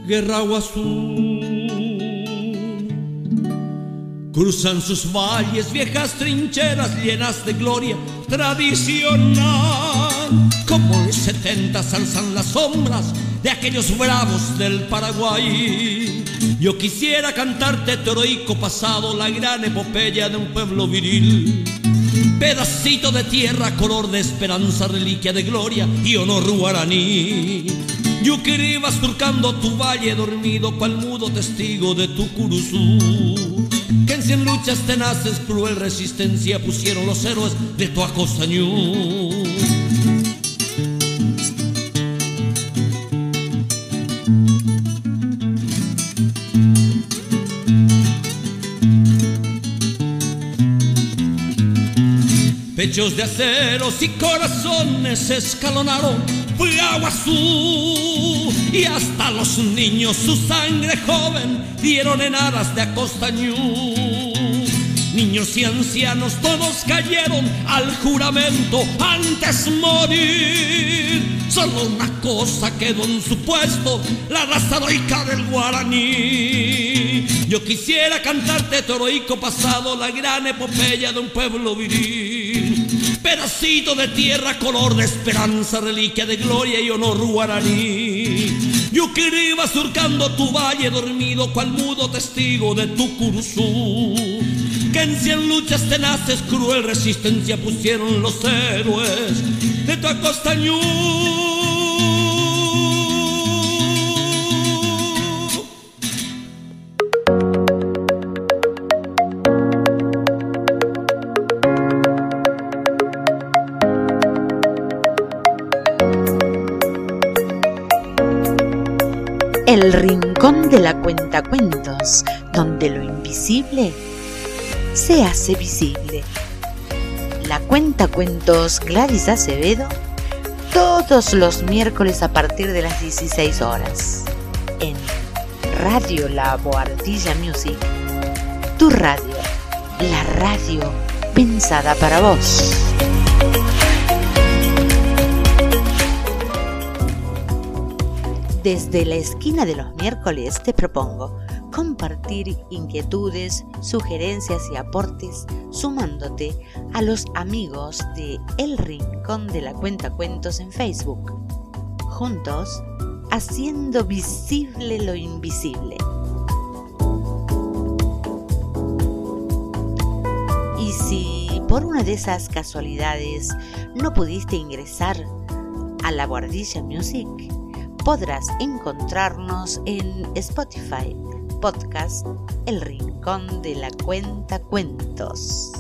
guerra azul. Cruzan sus valles viejas trincheras llenas de gloria tradicional. Como en setenta alzan las sombras de aquellos bravos del Paraguay. Yo quisiera cantarte tu heroico pasado, la gran epopeya de un pueblo viril. Pedacito de tierra, color de esperanza, reliquia de gloria y honor guaraní Yukiri vas turcando tu valle dormido, cual mudo testigo de tu curuzú. Que en cien luchas tenaces, cruel resistencia pusieron los héroes de tu acosañú. Pechos de aceros y corazones escalonaron azul y hasta los niños su sangre joven dieron en aras de acostañú. Niños y ancianos todos cayeron al juramento antes morir. Solo una cosa quedó en su puesto, la raza heroica del guaraní. Yo quisiera cantarte tu heroico pasado, la gran epopeya de un pueblo viril pedacito de tierra, color de esperanza, reliquia de gloria y honor guaraní. Yukiri iba surcando tu valle dormido, cual mudo testigo de tu curuzú. Que en cien luchas tenaces, cruel resistencia pusieron los héroes de tu acostañú. El rincón de la cuentacuentos, donde lo invisible se hace visible. La cuentacuentos Gladys Acevedo, todos los miércoles a partir de las 16 horas, en Radio La Boardilla Music, tu radio, la radio pensada para vos. Desde la esquina de los miércoles te propongo compartir inquietudes, sugerencias y aportes sumándote a los amigos de El Rincón de la Cuenta Cuentos en Facebook. Juntos, haciendo visible lo invisible. Y si por una de esas casualidades no pudiste ingresar a la Guardilla Music, podrás encontrarnos en Spotify podcast El Rincón de la Cuenta Cuentos.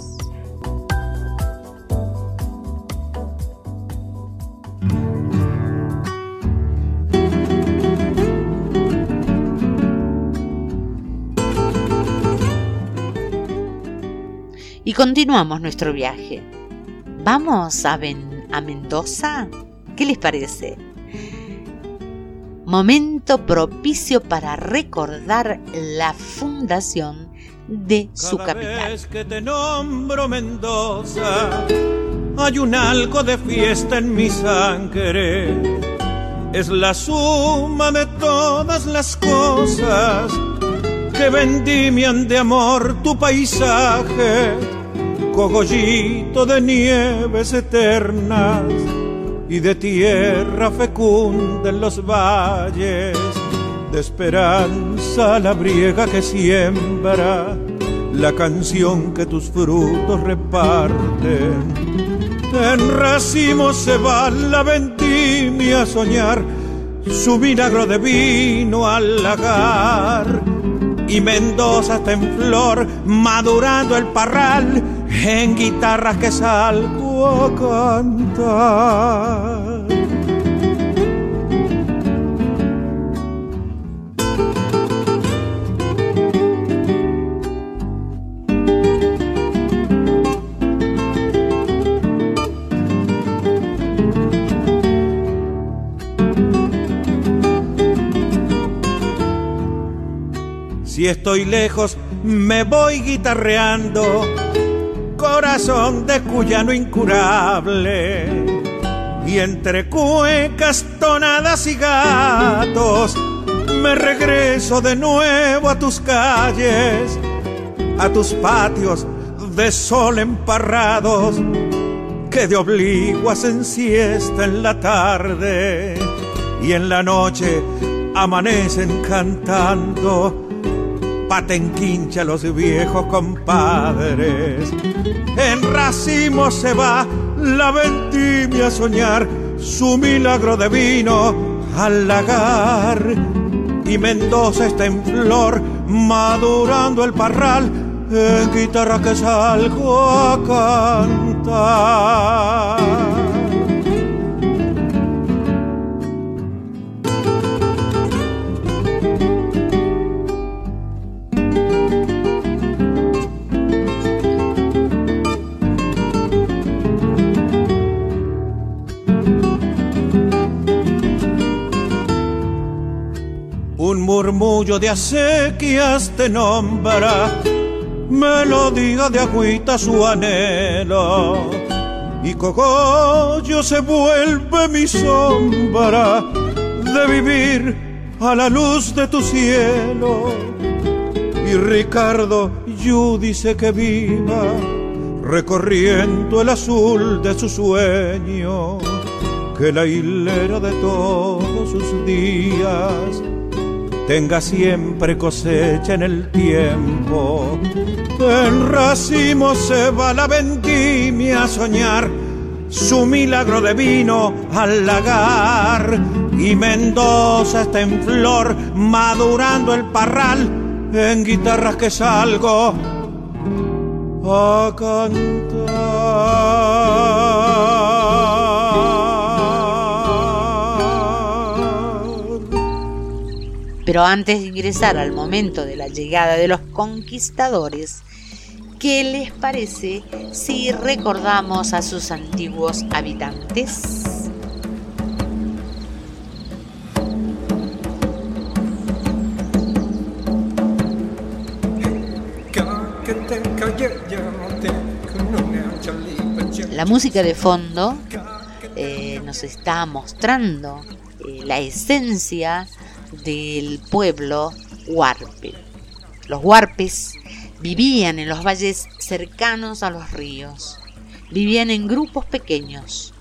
Y continuamos nuestro viaje. ¿Vamos a, a Mendoza? ¿Qué les parece? Momento propicio para recordar la fundación de su Cada capital. Vez que te nombro Mendoza, hay un algo de fiesta en mi sangre. Es la suma de todas las cosas que vendimian de amor tu paisaje, cogollito de nieves eternas y de tierra fecunda en los valles, de esperanza la briega que siembra, la canción que tus frutos reparten. En racimos se va la vendimia a soñar, su milagro de vino al lagar. Y Mendoza está en flor, madurando el parral, en guitarras que salgo Si estoy lejos, me voy guitarreando, corazón de cuyano incurable. Y entre cuecas, tonadas y gatos, me regreso de nuevo a tus calles, a tus patios de sol emparrados, que de obligo hacen siesta en la tarde y en la noche amanecen cantando patenquincha los viejos compadres. En racimo se va la vendimia a soñar su milagro de vino al lagar. Y Mendoza está en flor, madurando el parral, en guitarra que salgo a cantar. Murmullo de acequias te nombra, melodía de agüita su anhelo. Y cogollo se vuelve mi sombra de vivir a la luz de tu cielo. Y Ricardo Yu dice que viva recorriendo el azul de su sueño, que la hilera de todos sus días tenga siempre cosecha en el tiempo. En racimo se va la vendimia a soñar su milagro de vino al lagar. Y Mendoza está en flor, madurando el parral en guitarras que salgo a cantar. pero antes de ingresar al momento de la llegada de los conquistadores, ¿qué les parece si recordamos a sus antiguos habitantes? La música de fondo eh, nos está mostrando eh, la esencia del pueblo huarpe. Los huarpes vivían en los valles cercanos a los ríos. Vivían en grupos pequeños,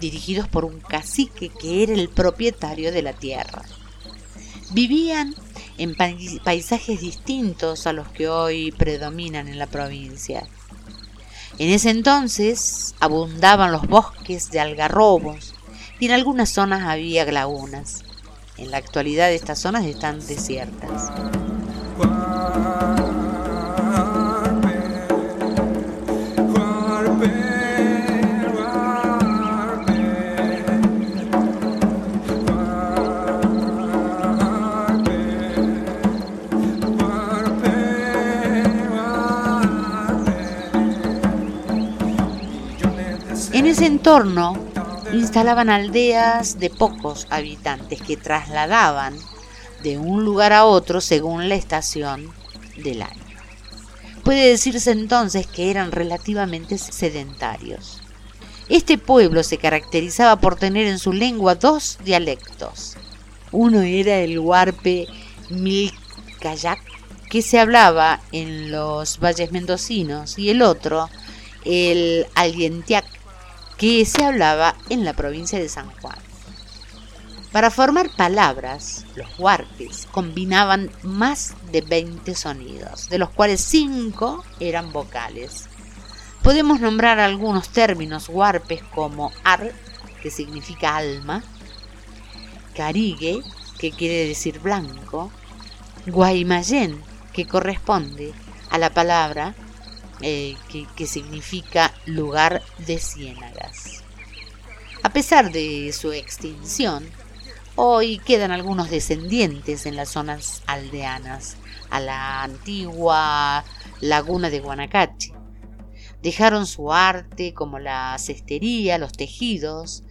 dirigidos por un cacique que era el propietario de la tierra. Vivían en paisajes distintos a los que hoy predominan en la provincia. En ese entonces abundaban los bosques de algarrobos y en algunas zonas había lagunas. En la actualidad estas zonas están desiertas. En ese entorno instalaban aldeas de pocos habitantes que trasladaban de un lugar a otro según la estación del año. Puede decirse entonces que eran relativamente sedentarios. Este pueblo se caracterizaba por tener en su lengua dos dialectos. Uno era el huarpe milcayac, que se hablaba en los valles mendocinos, y el otro, el alientiac, que se hablaba en la provincia de San Juan. Para formar palabras, los huarpes combinaban más de 20 sonidos, de los cuales 5 eran vocales. Podemos nombrar algunos términos huarpes como ar, que significa alma, carigue, que quiere decir blanco, guaymallén, que corresponde a la palabra eh, que, significa lugar de ciénagas. A pesar de su extinción, hoy quedan algunos descendientes en las zonas aldeanas, a la antigua laguna de Guanacache. Dejaron su arte como la cestería, los tejidos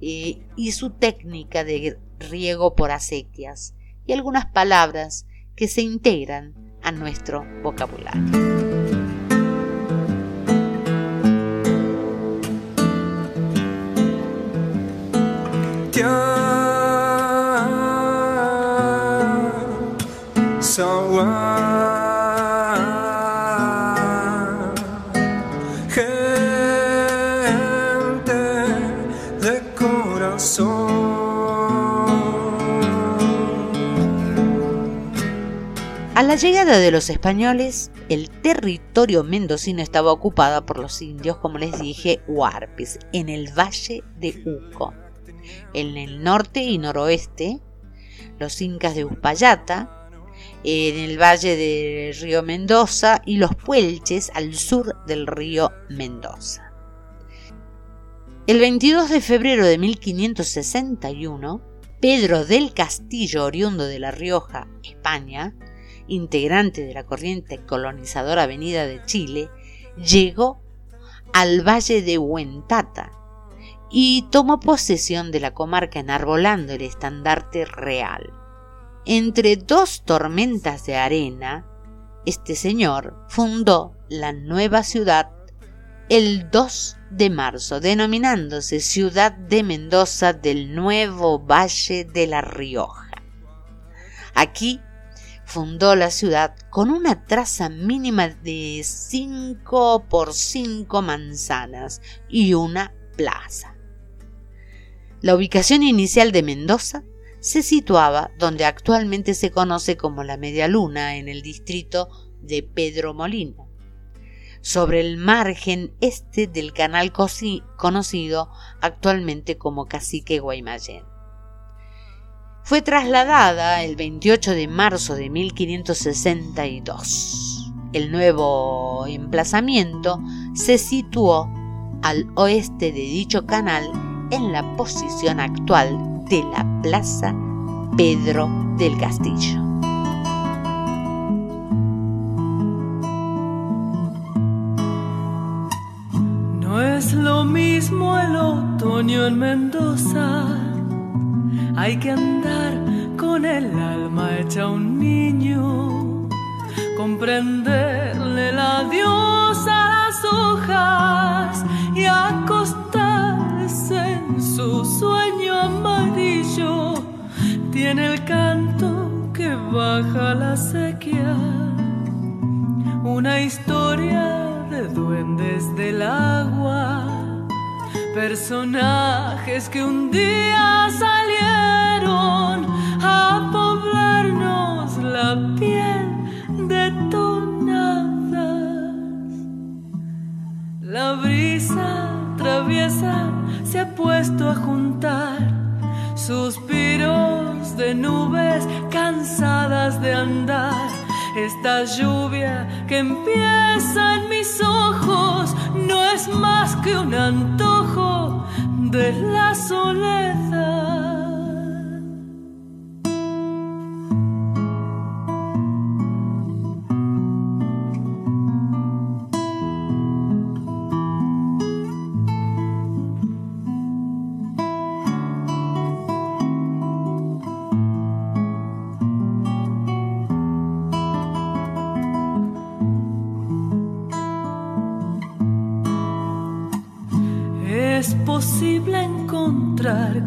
eh, y su técnica de riego por acequias y algunas palabras que se integran a nuestro vocabulario. A la llegada de los españoles, el territorio mendocino estaba ocupado por los indios, como les dije, huarpes, en el valle de Uco. En el norte y noroeste, los incas de Uspallata, en el valle del río Mendoza y los puelches al sur del río Mendoza. El 22 de febrero de 1561, Pedro del Castillo, oriundo de La Rioja, España, integrante de la corriente colonizadora venida de Chile, llegó al valle de Huentata y tomó posesión de la comarca enarbolando el estandarte real. Entre dos tormentas de arena, este señor fundó la nueva ciudad el 2 de marzo, denominándose Ciudad de Mendoza del Nuevo Valle de la Rioja. Aquí fundó la ciudad con una traza mínima de 5 por 5 manzanas y una plaza. La ubicación inicial de Mendoza se situaba donde actualmente se conoce como la Media Luna en el distrito de Pedro Molina, sobre el margen este del canal conocido actualmente como Cacique Guaymallén. Fue trasladada el 28 de marzo de 1562. El nuevo emplazamiento se situó al oeste de dicho canal en la posición actual de la Plaza Pedro del Castillo. No es lo mismo el otoño en Mendoza, hay que andar con el alma hecha un niño, comprenderle la diosa a las hojas y su sueño amarillo tiene el canto que baja la sequía. Una historia de duendes del agua, personajes que un día salieron a poblarnos la piel de tonadas. La brisa traviesa se ha puesto a juntar suspiros de nubes cansadas de andar. Esta lluvia que empieza en mis ojos no es más que un antojo de la soledad.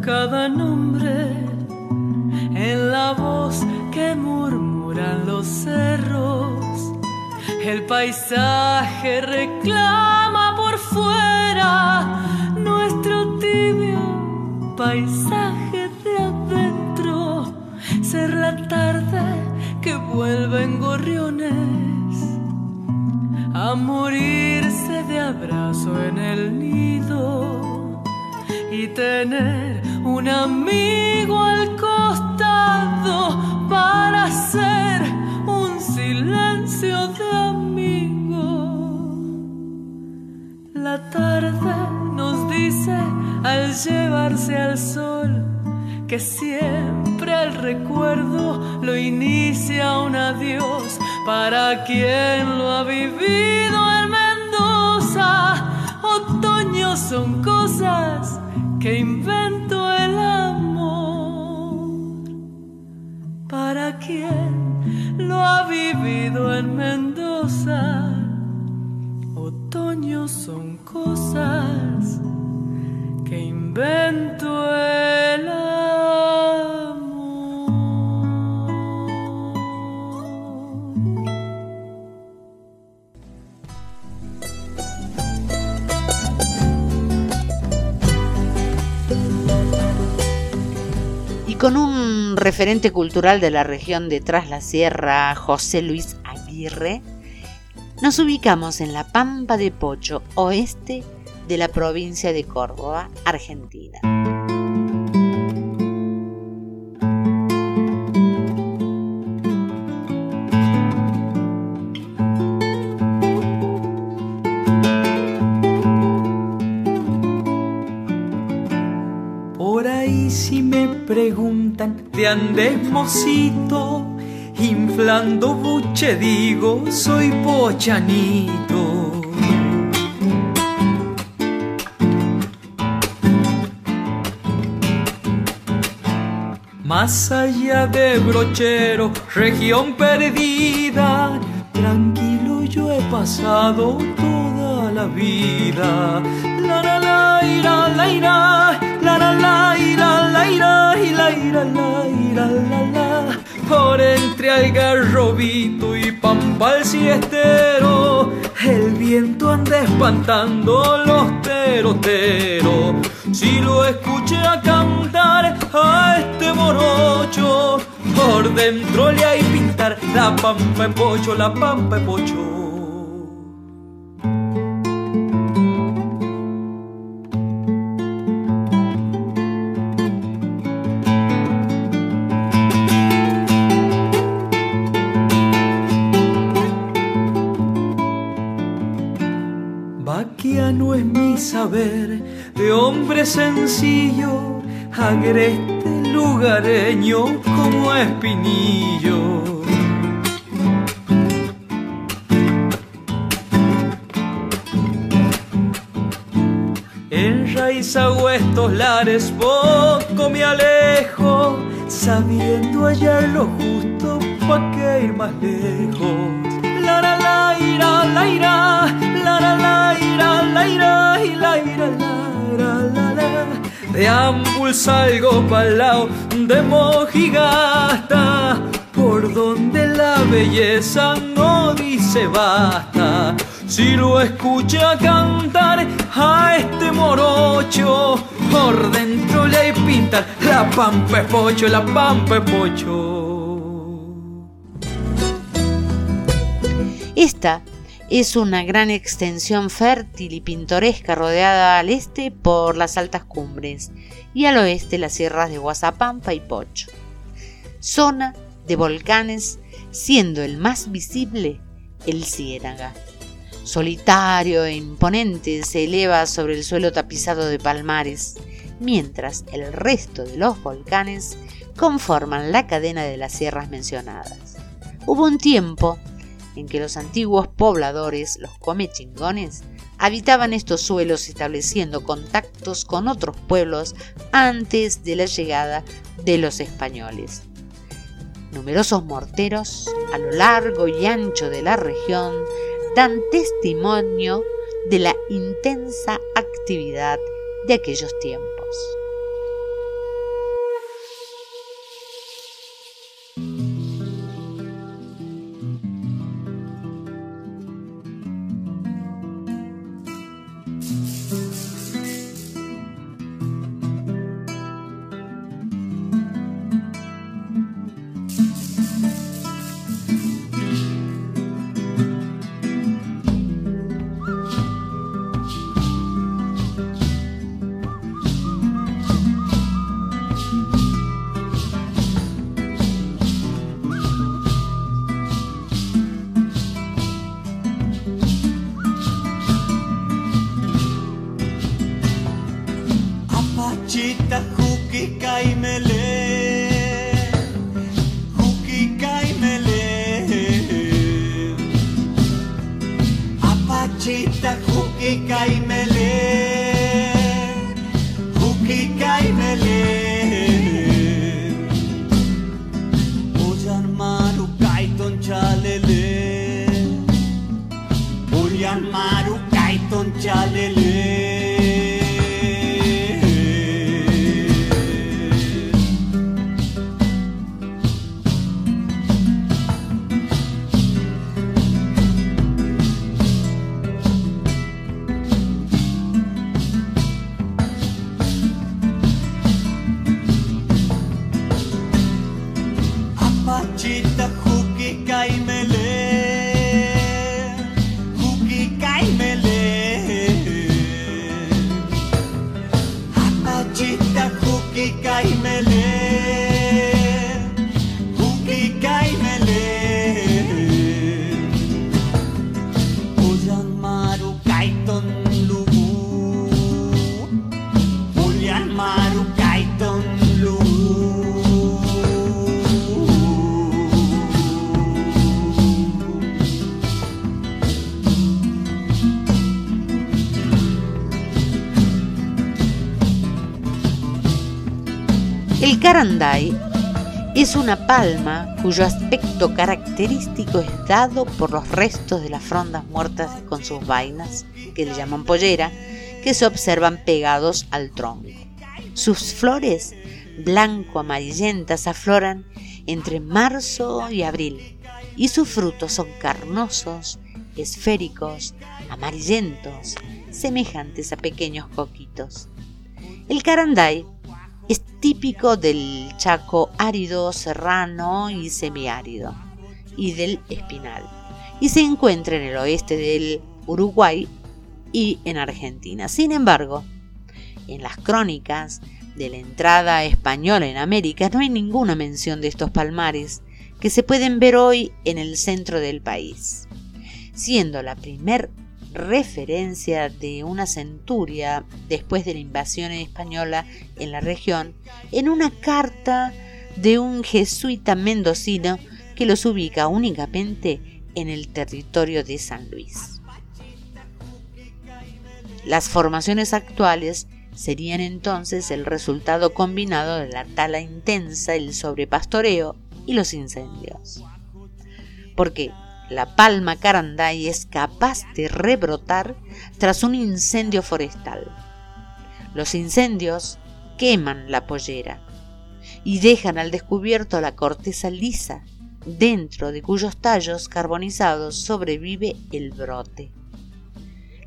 Cada nombre en la voz que murmuran los cerros. El paisaje reclama por fuera nuestro tibio paisaje de adentro. Ser la tarde que vuelven gorriones a morirse de abrazo en el nido y tener un amigo al costado para hacer un silencio de amigo. La tarde nos dice al llevarse al sol que siempre el recuerdo lo inicia un adiós para quien lo ha vivido en Mendoza. Otoño son cosas que inventó quien lo ha vivido en Mendoza. Otoño son cosas que inventó el amor. Y con un referente cultural de la región de Tras la Sierra, José Luis Aguirre, nos ubicamos en la Pampa de Pocho, oeste de la provincia de Córdoba, Argentina. Preguntan de andes mocito, inflando buche digo soy pochanito. Más allá de brochero, región perdida, tranquilo yo he pasado toda la vida. La la la ira, la ira, la la la ira, la ira, la ira, la ira, la la. Por entre algarrobito y pampa el siestero, el viento anda espantando los teroteros. Si lo escuché a cantar a este morocho, por dentro le hay pintar la pampa en pocho, la pampa en pocho. Sencillo, agreste lugareño como espinillo. Enraizado estos lares, poco me alejo, sabiendo hallar lo justo pa' que ir más lejos. La la la ira, la ira, la la la ira, la ira, y la ira, la Deambulando salgo pa'l lado de Mojigasta, por donde la belleza no dice basta. Si lo escucha cantar a este morocho, por dentro le hay la pampa pocho, la pampa pocho. Esta es una gran extensión fértil y pintoresca rodeada al este por las altas cumbres y al oeste las sierras de Guasapampa y Pocho. Zona de volcanes, siendo el más visible el Ciénaga. Solitario e imponente se eleva sobre el suelo tapizado de palmares, mientras el resto de los volcanes conforman la cadena de las sierras mencionadas. Hubo un tiempo en que los antiguos pobladores, los comechingones, habitaban estos suelos estableciendo contactos con otros pueblos antes de la llegada de los españoles. Numerosos morteros a lo largo y ancho de la región dan testimonio de la intensa actividad de aquellos tiempos. Carandai es una palma cuyo aspecto característico es dado por los restos de las frondas muertas con sus vainas, que le llaman pollera, que se observan pegados al tronco. Sus flores blanco-amarillentas afloran entre marzo y abril y sus frutos son carnosos, esféricos, amarillentos, semejantes a pequeños coquitos. El caranday es típico del Chaco árido, serrano y semiárido y del espinal. Y se encuentra en el oeste del Uruguay y en Argentina. Sin embargo, en las crónicas de la entrada española en América no hay ninguna mención de estos palmares que se pueden ver hoy en el centro del país, siendo la primer referencia de una centuria después de la invasión española en la región en una carta de un jesuita mendocino que los ubica únicamente en el territorio de San Luis. Las formaciones actuales serían entonces el resultado combinado de la tala intensa, el sobrepastoreo y los incendios. Porque la palma caranday es capaz de rebrotar tras un incendio forestal. Los incendios queman la pollera y dejan al descubierto la corteza lisa, dentro de cuyos tallos carbonizados sobrevive el brote.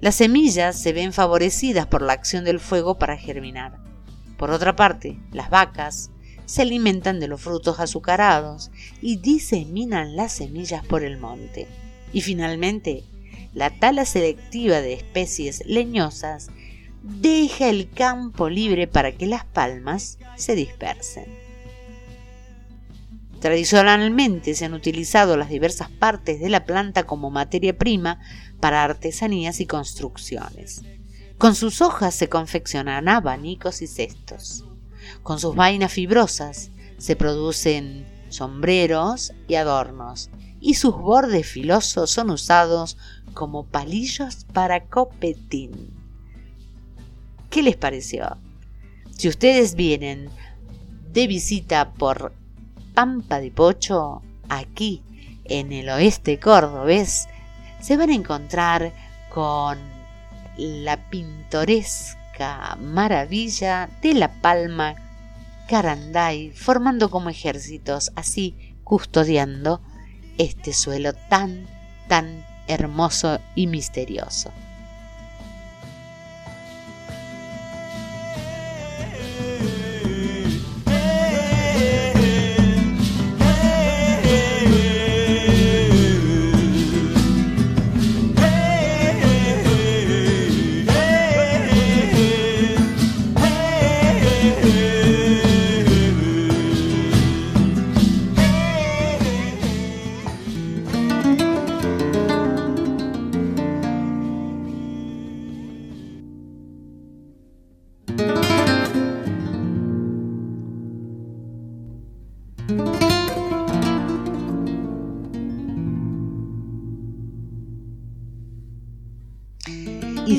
Las semillas se ven favorecidas por la acción del fuego para germinar. Por otra parte, las vacas se alimentan de los frutos azucarados y diseminan las semillas por el monte. Y finalmente, la tala selectiva de especies leñosas deja el campo libre para que las palmas se dispersen. Tradicionalmente se han utilizado las diversas partes de la planta como materia prima para artesanías y construcciones. Con sus hojas se confeccionan abanicos y cestos. Con sus vainas fibrosas se producen sombreros y adornos, y sus bordes filosos son usados como palillos para copetín. ¿Qué les pareció? Si ustedes vienen de visita por Pampa de Pocho, aquí en el oeste cordobés, se van a encontrar con la pintoresca maravilla de La Palma Caranday, formando como ejércitos, así custodiando este suelo tan, tan hermoso y misterioso.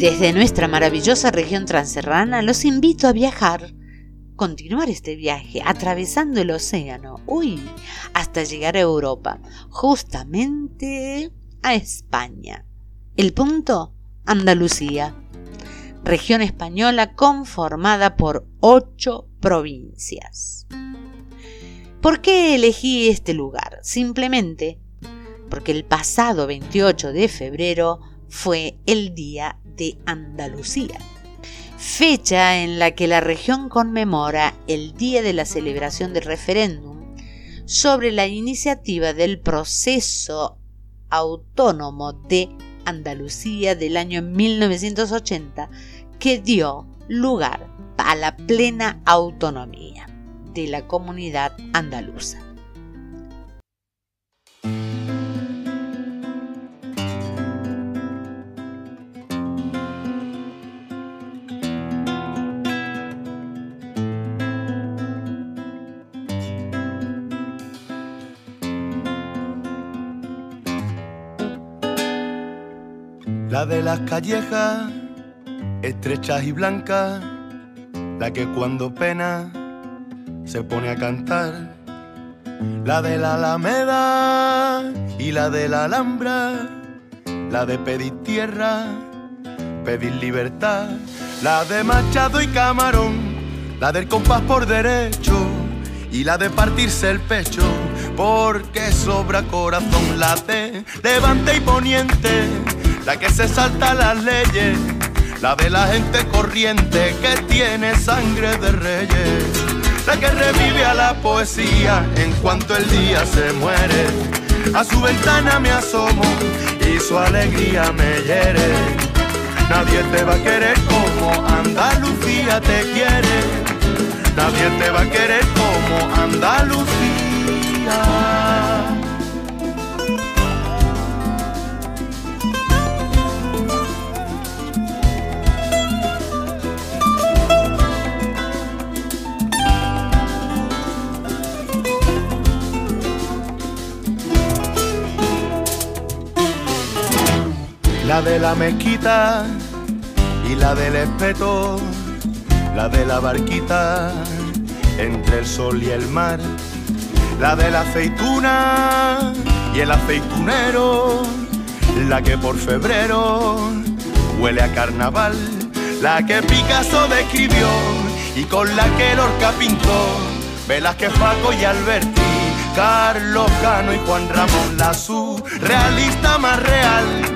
Desde nuestra maravillosa región transerrana los invito a viajar, continuar este viaje atravesando el océano, uy, hasta llegar a Europa, justamente a España. El punto, Andalucía, región española conformada por ocho provincias. ¿Por qué elegí este lugar? Simplemente porque el pasado 28 de febrero fue el Día de Andalucía, fecha en la que la región conmemora el día de la celebración del referéndum sobre la iniciativa del proceso autónomo de Andalucía del año 1980 que dio lugar a la plena autonomía de la comunidad andaluza. La de las callejas, estrechas y blancas, la que cuando pena se pone a cantar. La de la Alameda y la de la Alhambra, la de pedir tierra, pedir libertad. La de Machado y Camarón, la del compás por derecho y la de partirse el pecho, porque sobra corazón. La de Levante y Poniente la que se salta las leyes, la de la gente corriente que tiene sangre de reyes, la que revive a la poesía en cuanto el día se muere. A su ventana me asomo y su alegría me hiere. Nadie te va a querer como Andalucía te quiere. Nadie te va a querer como Andalucía. La de la mezquita y la del espeto, la de la barquita entre el sol y el mar, la de la aceituna y el aceitunero, la que por febrero huele a carnaval, la que Picasso describió y con la que Lorca pintó, Velázquez, Paco y Alberti, Carlos Cano y Juan Ramón, la realista más real,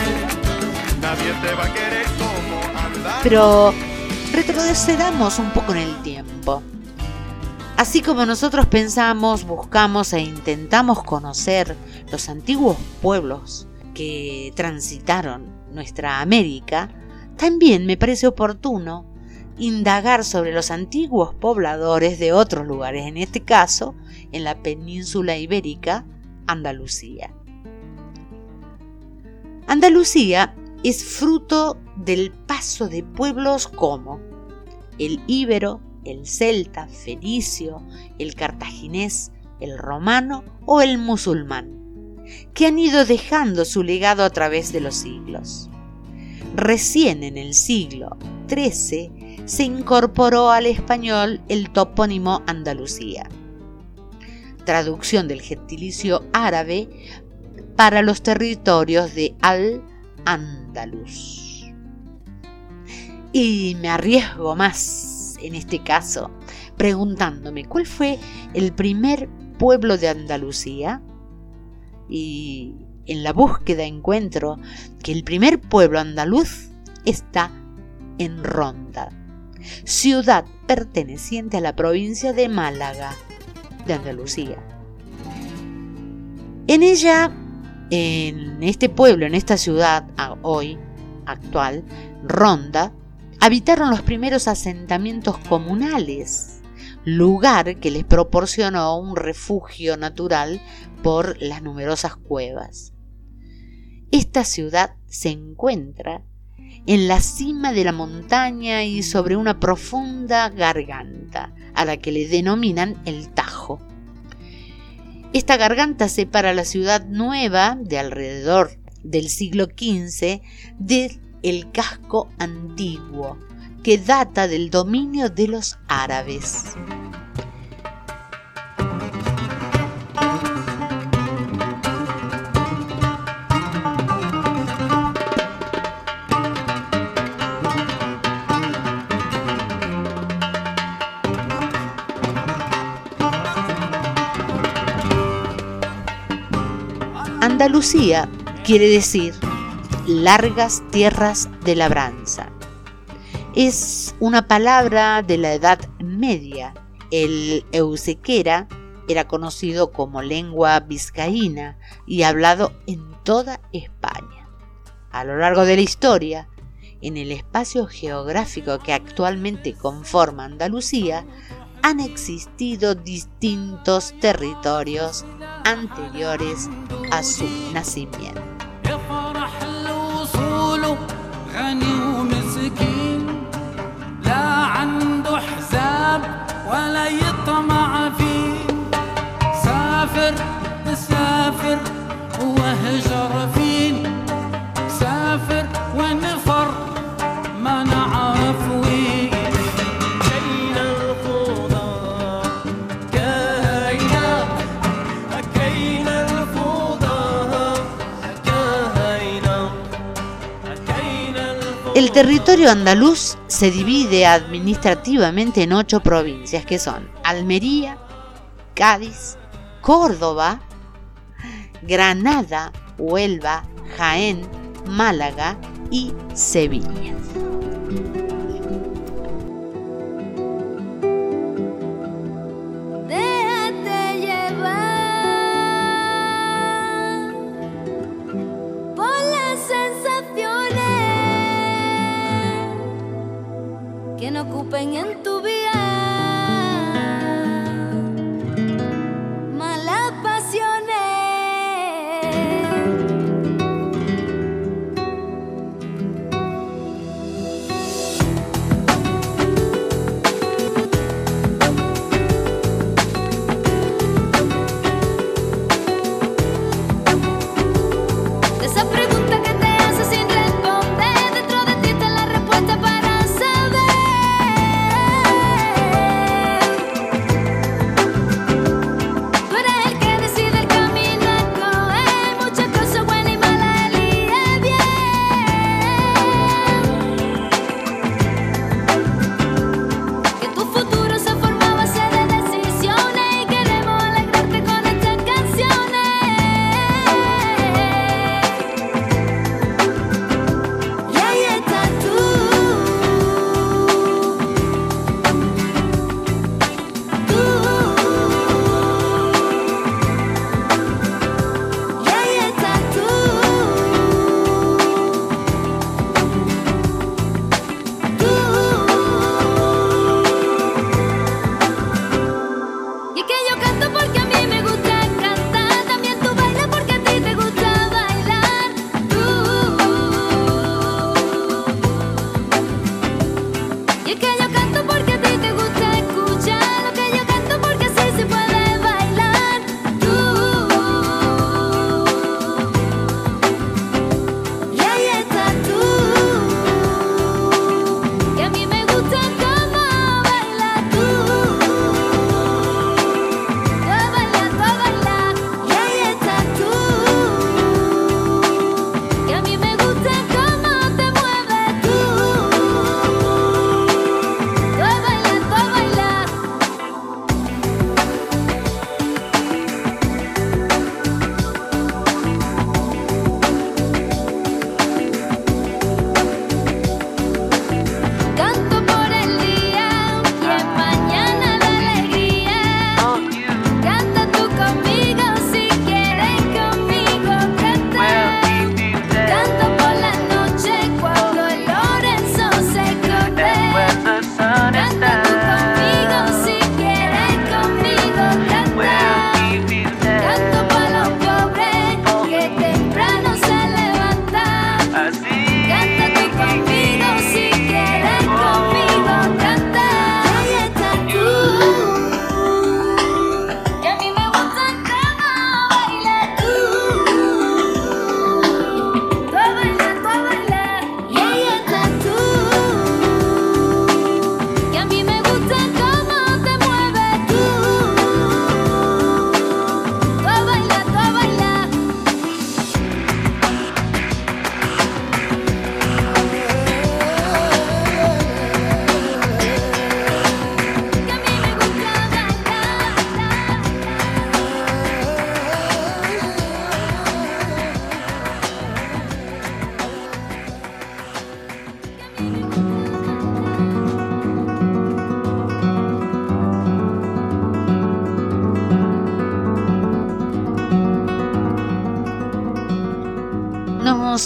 Pero retrocedamos un poco en el tiempo. Así como nosotros pensamos, buscamos e intentamos conocer los antiguos pueblos que transitaron nuestra América, también me parece oportuno indagar sobre los antiguos pobladores de otros lugares, en este caso en la península ibérica, Andalucía. Andalucía es fruto del paso de pueblos como el íbero, el celta, fenicio, el cartaginés, el romano o el musulmán, que han ido dejando su legado a través de los siglos. Recién en el siglo XIII se incorporó al español el topónimo Andalucía, traducción del gentilicio árabe para los territorios de Al-Ándalus. Y me arriesgo más en este caso, preguntándome cuál fue el primer pueblo de Andalucía. Y en la búsqueda encuentro que el primer pueblo andaluz está en Ronda, ciudad perteneciente a la provincia de Málaga, de Andalucía. En ella, en este pueblo, en esta ciudad hoy actual, Ronda, habitaron los primeros asentamientos comunales, lugar que les proporcionó un refugio natural por las numerosas cuevas. Esta ciudad se encuentra en la cima de la montaña y sobre una profunda garganta, a la que le denominan el Tajo. Esta garganta separa la ciudad nueva de alrededor del siglo XV del casco antiguo, que data del dominio de los árabes. Andalucía quiere decir largas tierras de labranza. Es una palabra de la Edad Media. El eusequera era conocido como lengua vizcaína y hablado en toda España. A lo largo de la historia, en el espacio geográfico que actualmente conforma Andalucía, han existido distintos territorios anteriores a su nacimiento. El territorio andaluz se divide administrativamente en ocho provincias que son Almería, Cádiz, Córdoba, Granada, Huelva, Jaén, Málaga y Sevilla. En tu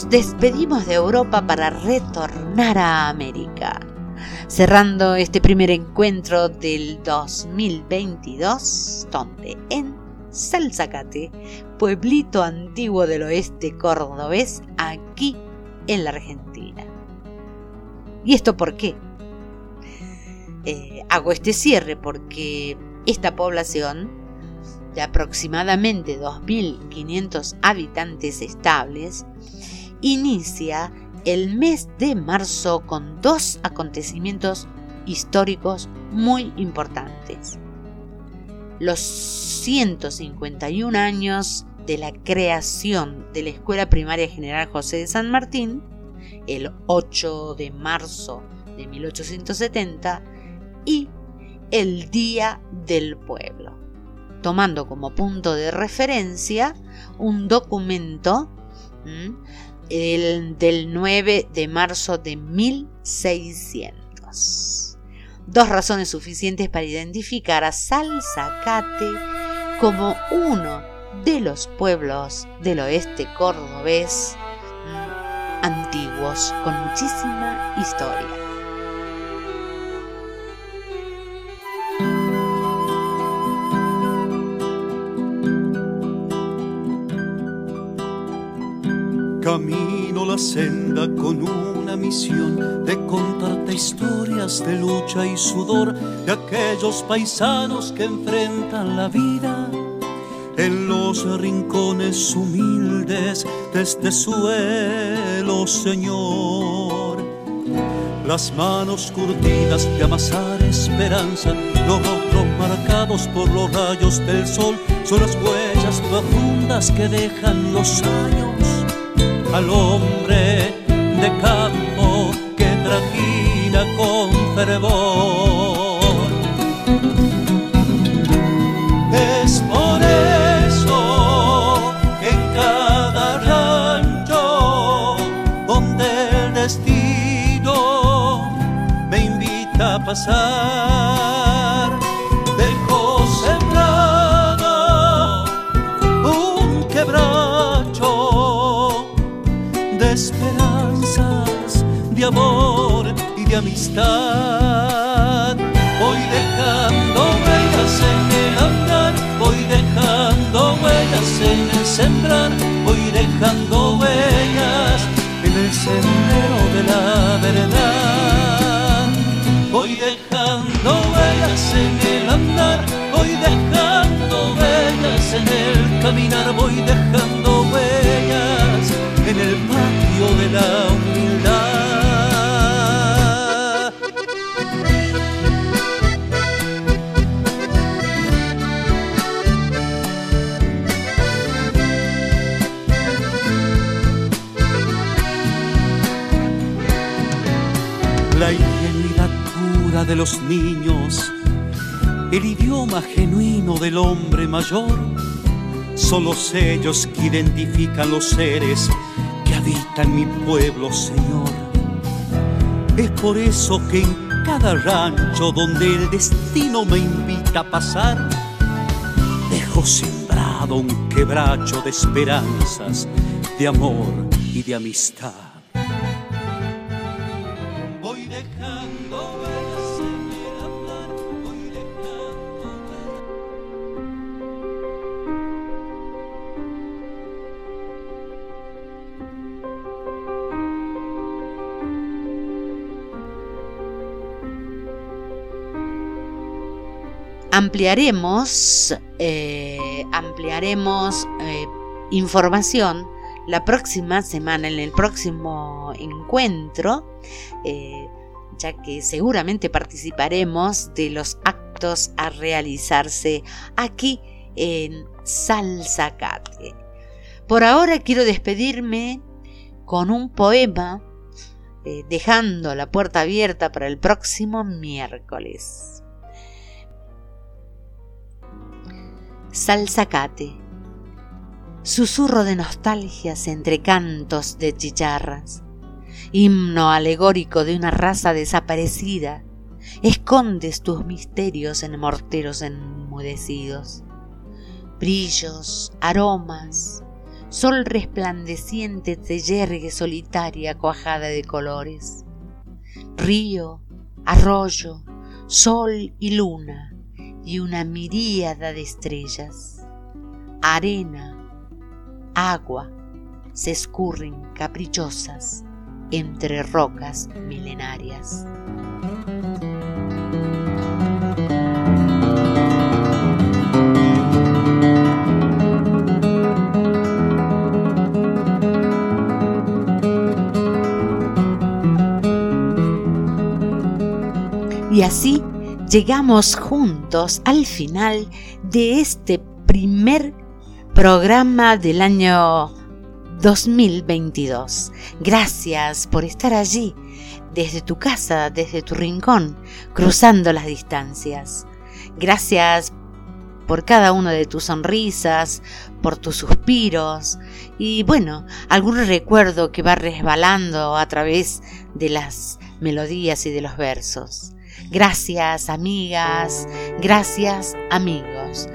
despedimos de Europa para retornar a América, cerrando este primer encuentro del 2022, donde en Salzacate, pueblito antiguo del oeste cordobés, aquí en la Argentina. ¿Y esto por qué? Eh, hago este cierre porque esta población de aproximadamente 2.500 habitantes estables inicia el mes de marzo con dos acontecimientos históricos muy importantes. Los 151 años de la creación de la Escuela Primaria General José de San Martín, el 8 de marzo de 1870, y el Día del Pueblo, tomando como punto de referencia un documento del 9 de marzo de 1600. Dos razones suficientes para identificar a Salzacate como uno de los pueblos del oeste cordobés antiguos con muchísima historia. Camino la senda con una misión de contarte historias de lucha y sudor de aquellos paisanos que enfrentan la vida en los rincones humildes de este suelo, Señor. Las manos curtidas de amasar esperanza, los rostros marcados por los rayos del sol, son las huellas profundas que dejan los años al hombre de campo que trajina con fervor. Es por eso que en cada rancho donde el destino me invita a pasar, amistad. Voy dejando huellas en el andar, voy dejando huellas en el sembrar, voy dejando huellas en el sendero de la verdad. Voy dejando huellas en el son los ellos que identifican los seres que habitan mi pueblo, Señor. Es por eso que en cada rancho donde el destino me invita a pasar, dejo sembrado un quebracho de esperanzas, de amor y de amistad. Ampliaremos, eh, ampliaremos eh, información la próxima semana, en el próximo encuentro, eh, ya que seguramente participaremos de los actos a realizarse aquí en Salzacate. Por ahora quiero despedirme con un poema, dejando la puerta abierta para el próximo miércoles. Salzacate. Susurro de nostalgias entre cantos de chicharras. Himno alegórico de una raza desaparecida. Escondes tus misterios en morteros enmudecidos. Brillos, aromas, sol resplandeciente te yergue solitaria cuajada de colores. Río, arroyo, sol y luna y una miríada de estrellas. Arena, agua, se escurren caprichosas entre rocas milenarias. Y así llegamos juntos al final de este primer programa del año 2022. Gracias por estar allí, desde tu casa, desde tu rincón, cruzando las distancias. Gracias por cada una de tus sonrisas, por tus suspiros y bueno, algún recuerdo que va resbalando a través de las melodías y de los versos. Gracias amigas, gracias amigos.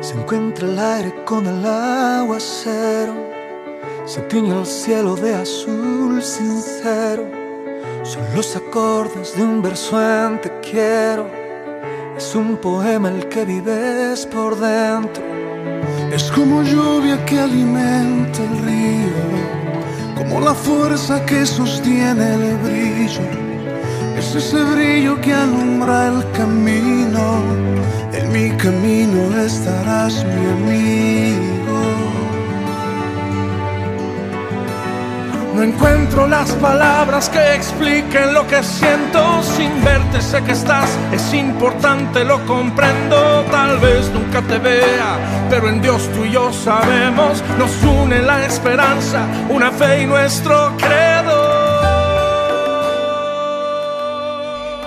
Se encuentra el aire con el aguacero, se tiñe el cielo de azul sincero. Son los acordes de un verso en te quiero, es un poema el que vives por dentro. Es como lluvia que alimenta el río como la fuerza que sostiene el brillo. Es ese brillo que alumbra el camino, en mi camino estarás mi amigo. No encuentro las palabras que expliquen lo que siento. Sin verte sé que estás, es importante, lo comprendo. Tal vez nunca te vea, pero en Dios tú y yo sabemos. Nos une la esperanza, una fe y nuestro credo.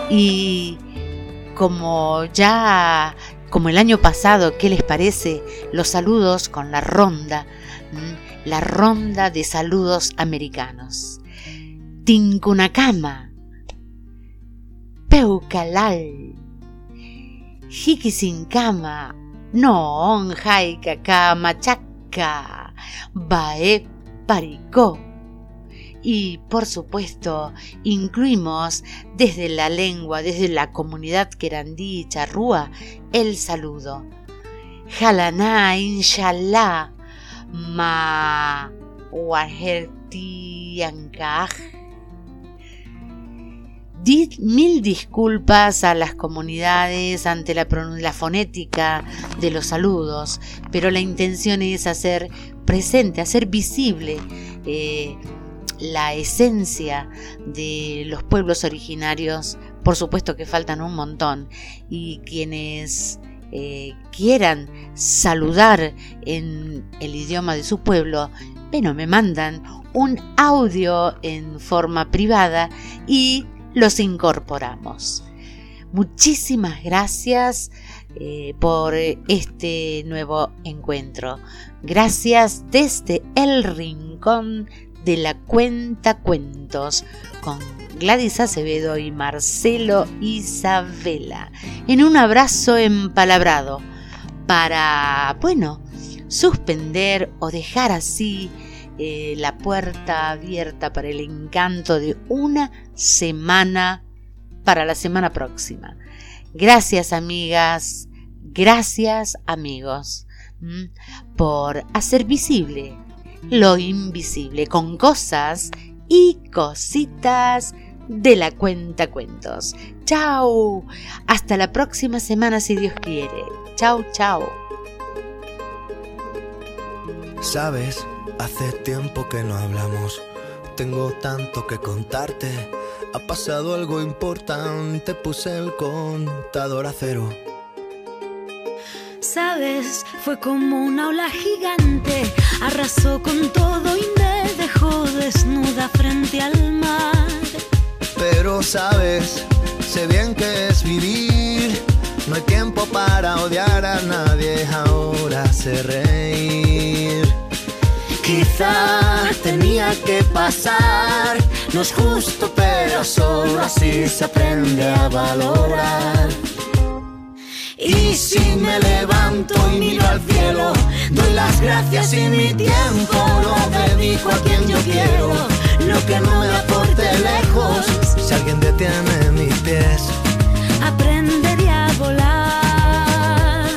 Y como ya, como el año pasado, ¿qué les parece? Los saludos con la ronda la ronda de saludos americanos. Tincunacama, Peucalal, Jiquisincama, Non, Jaicaca, Machaca, Bae, Paricó. Y por supuesto, incluimos desde la lengua, desde la comunidad querandí y charrúa, el saludo. Jalaná, inshallah, ma mil disculpas a las comunidades ante la, la, fonética de los saludos, pero la intención es hacer presente, hacer visible eh, la esencia de los pueblos originarios. Por supuesto que faltan un montón y quienes eh, quieran saludar en el idioma de su pueblo, bueno, me mandan un audio en forma privada y los incorporamos. Muchísimas gracias eh, por este nuevo encuentro. Gracias desde el rincón de la cuenta cuentos con Gladys Acevedo y Marcelo Isabela, en un abrazo empalabrado para, bueno, suspender o dejar así eh, la puerta abierta para el encanto de una semana para la semana próxima. Gracias amigas, gracias amigos por hacer visible lo invisible con cosas y cositas de la cuenta cuentos. Chao. Hasta la próxima semana si Dios quiere. Chao, chao. Sabes, hace tiempo que no hablamos. Tengo tanto que contarte. Ha pasado algo importante, puse el contador a cero. Sabes, fue como una ola gigante, arrasó con todo y me dejó desnuda frente al mar pero sabes, sé bien que es vivir. No hay tiempo para odiar a nadie, ahora sé reír. Quizá tenía que pasar, no es justo, pero solo así se aprende a valorar. Y si me levanto y miro al cielo, doy las gracias y mi tiempo lo dedico a quien yo quiero. Lo que no me aporte lejos, si alguien detiene mis pies, aprendería a volar.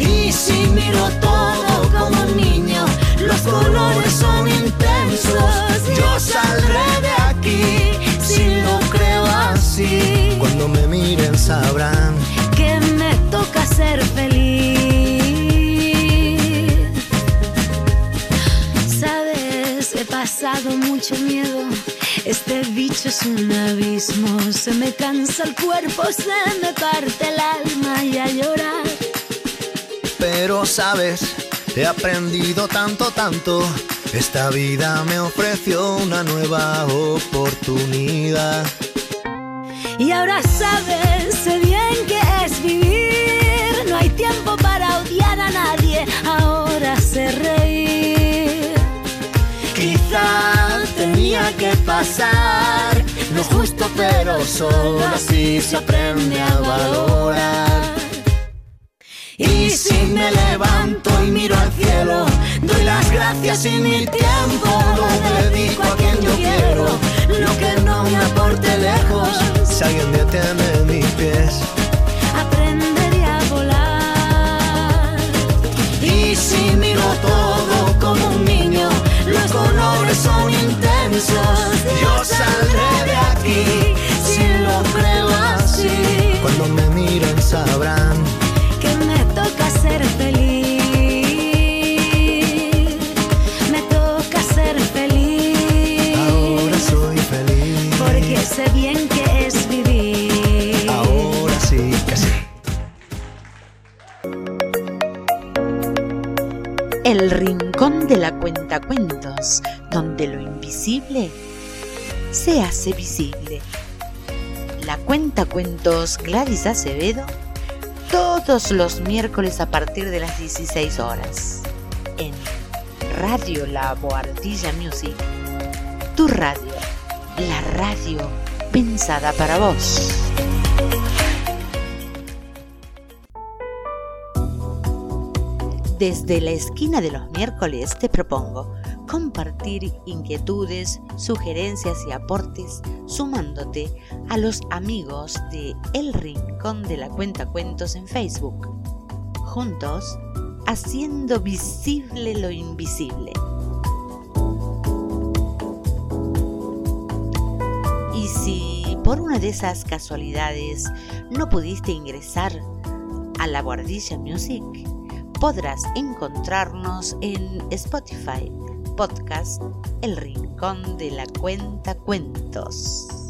Y si miro todo como un niño, los colores son intensos. Yo saldré de aquí si lo creo así. Cuando me miren sabrán que me toca ser feliz. Pasado mucho miedo. Este bicho es un abismo. Se me cansa el cuerpo, se me parte el alma y a llorar. Pero sabes, he aprendido tanto, tanto. Esta vida me ofreció una nueva oportunidad. Y ahora sabes, sé bien que es vivir. No hay tiempo para odiar a nadie, ahora sé reír. Tenía que pasar lo justo, pero solo así se aprende a valorar. Y si me levanto y miro al cielo, doy las gracias y mi tiempo lo dedico a quien yo quiero. Lo que no me aporte lejos, si alguien detiene mis pies, aprendería a volar. Y si miro todo como un niño, los colores son intensos. Yo saldré de aquí si lo creo así. Cuando me miren sabrán que me toca ser feliz. Me toca ser feliz. Ahora soy feliz. Porque sé bien que es vivir. Ahora sí que sí. El rincón de la cuentacuentos, donde lo se hace visible. La cuentacuentos Gladys Acevedo todos los miércoles a partir de las 16 horas en Radio La Boardilla Music, tu radio, la radio pensada para vos. Desde la esquina de los miércoles te propongo compartir inquietudes, sugerencias y aportes sumándote a los amigos de El Rincón de la Cuenta Cuentos en Facebook. Juntos, haciendo visible lo invisible. Y si por una de esas casualidades no pudiste ingresar a la Guardilla Music, podrás encontrarnos en Spotify, podcast El Rincón de la Cuenta Cuentos.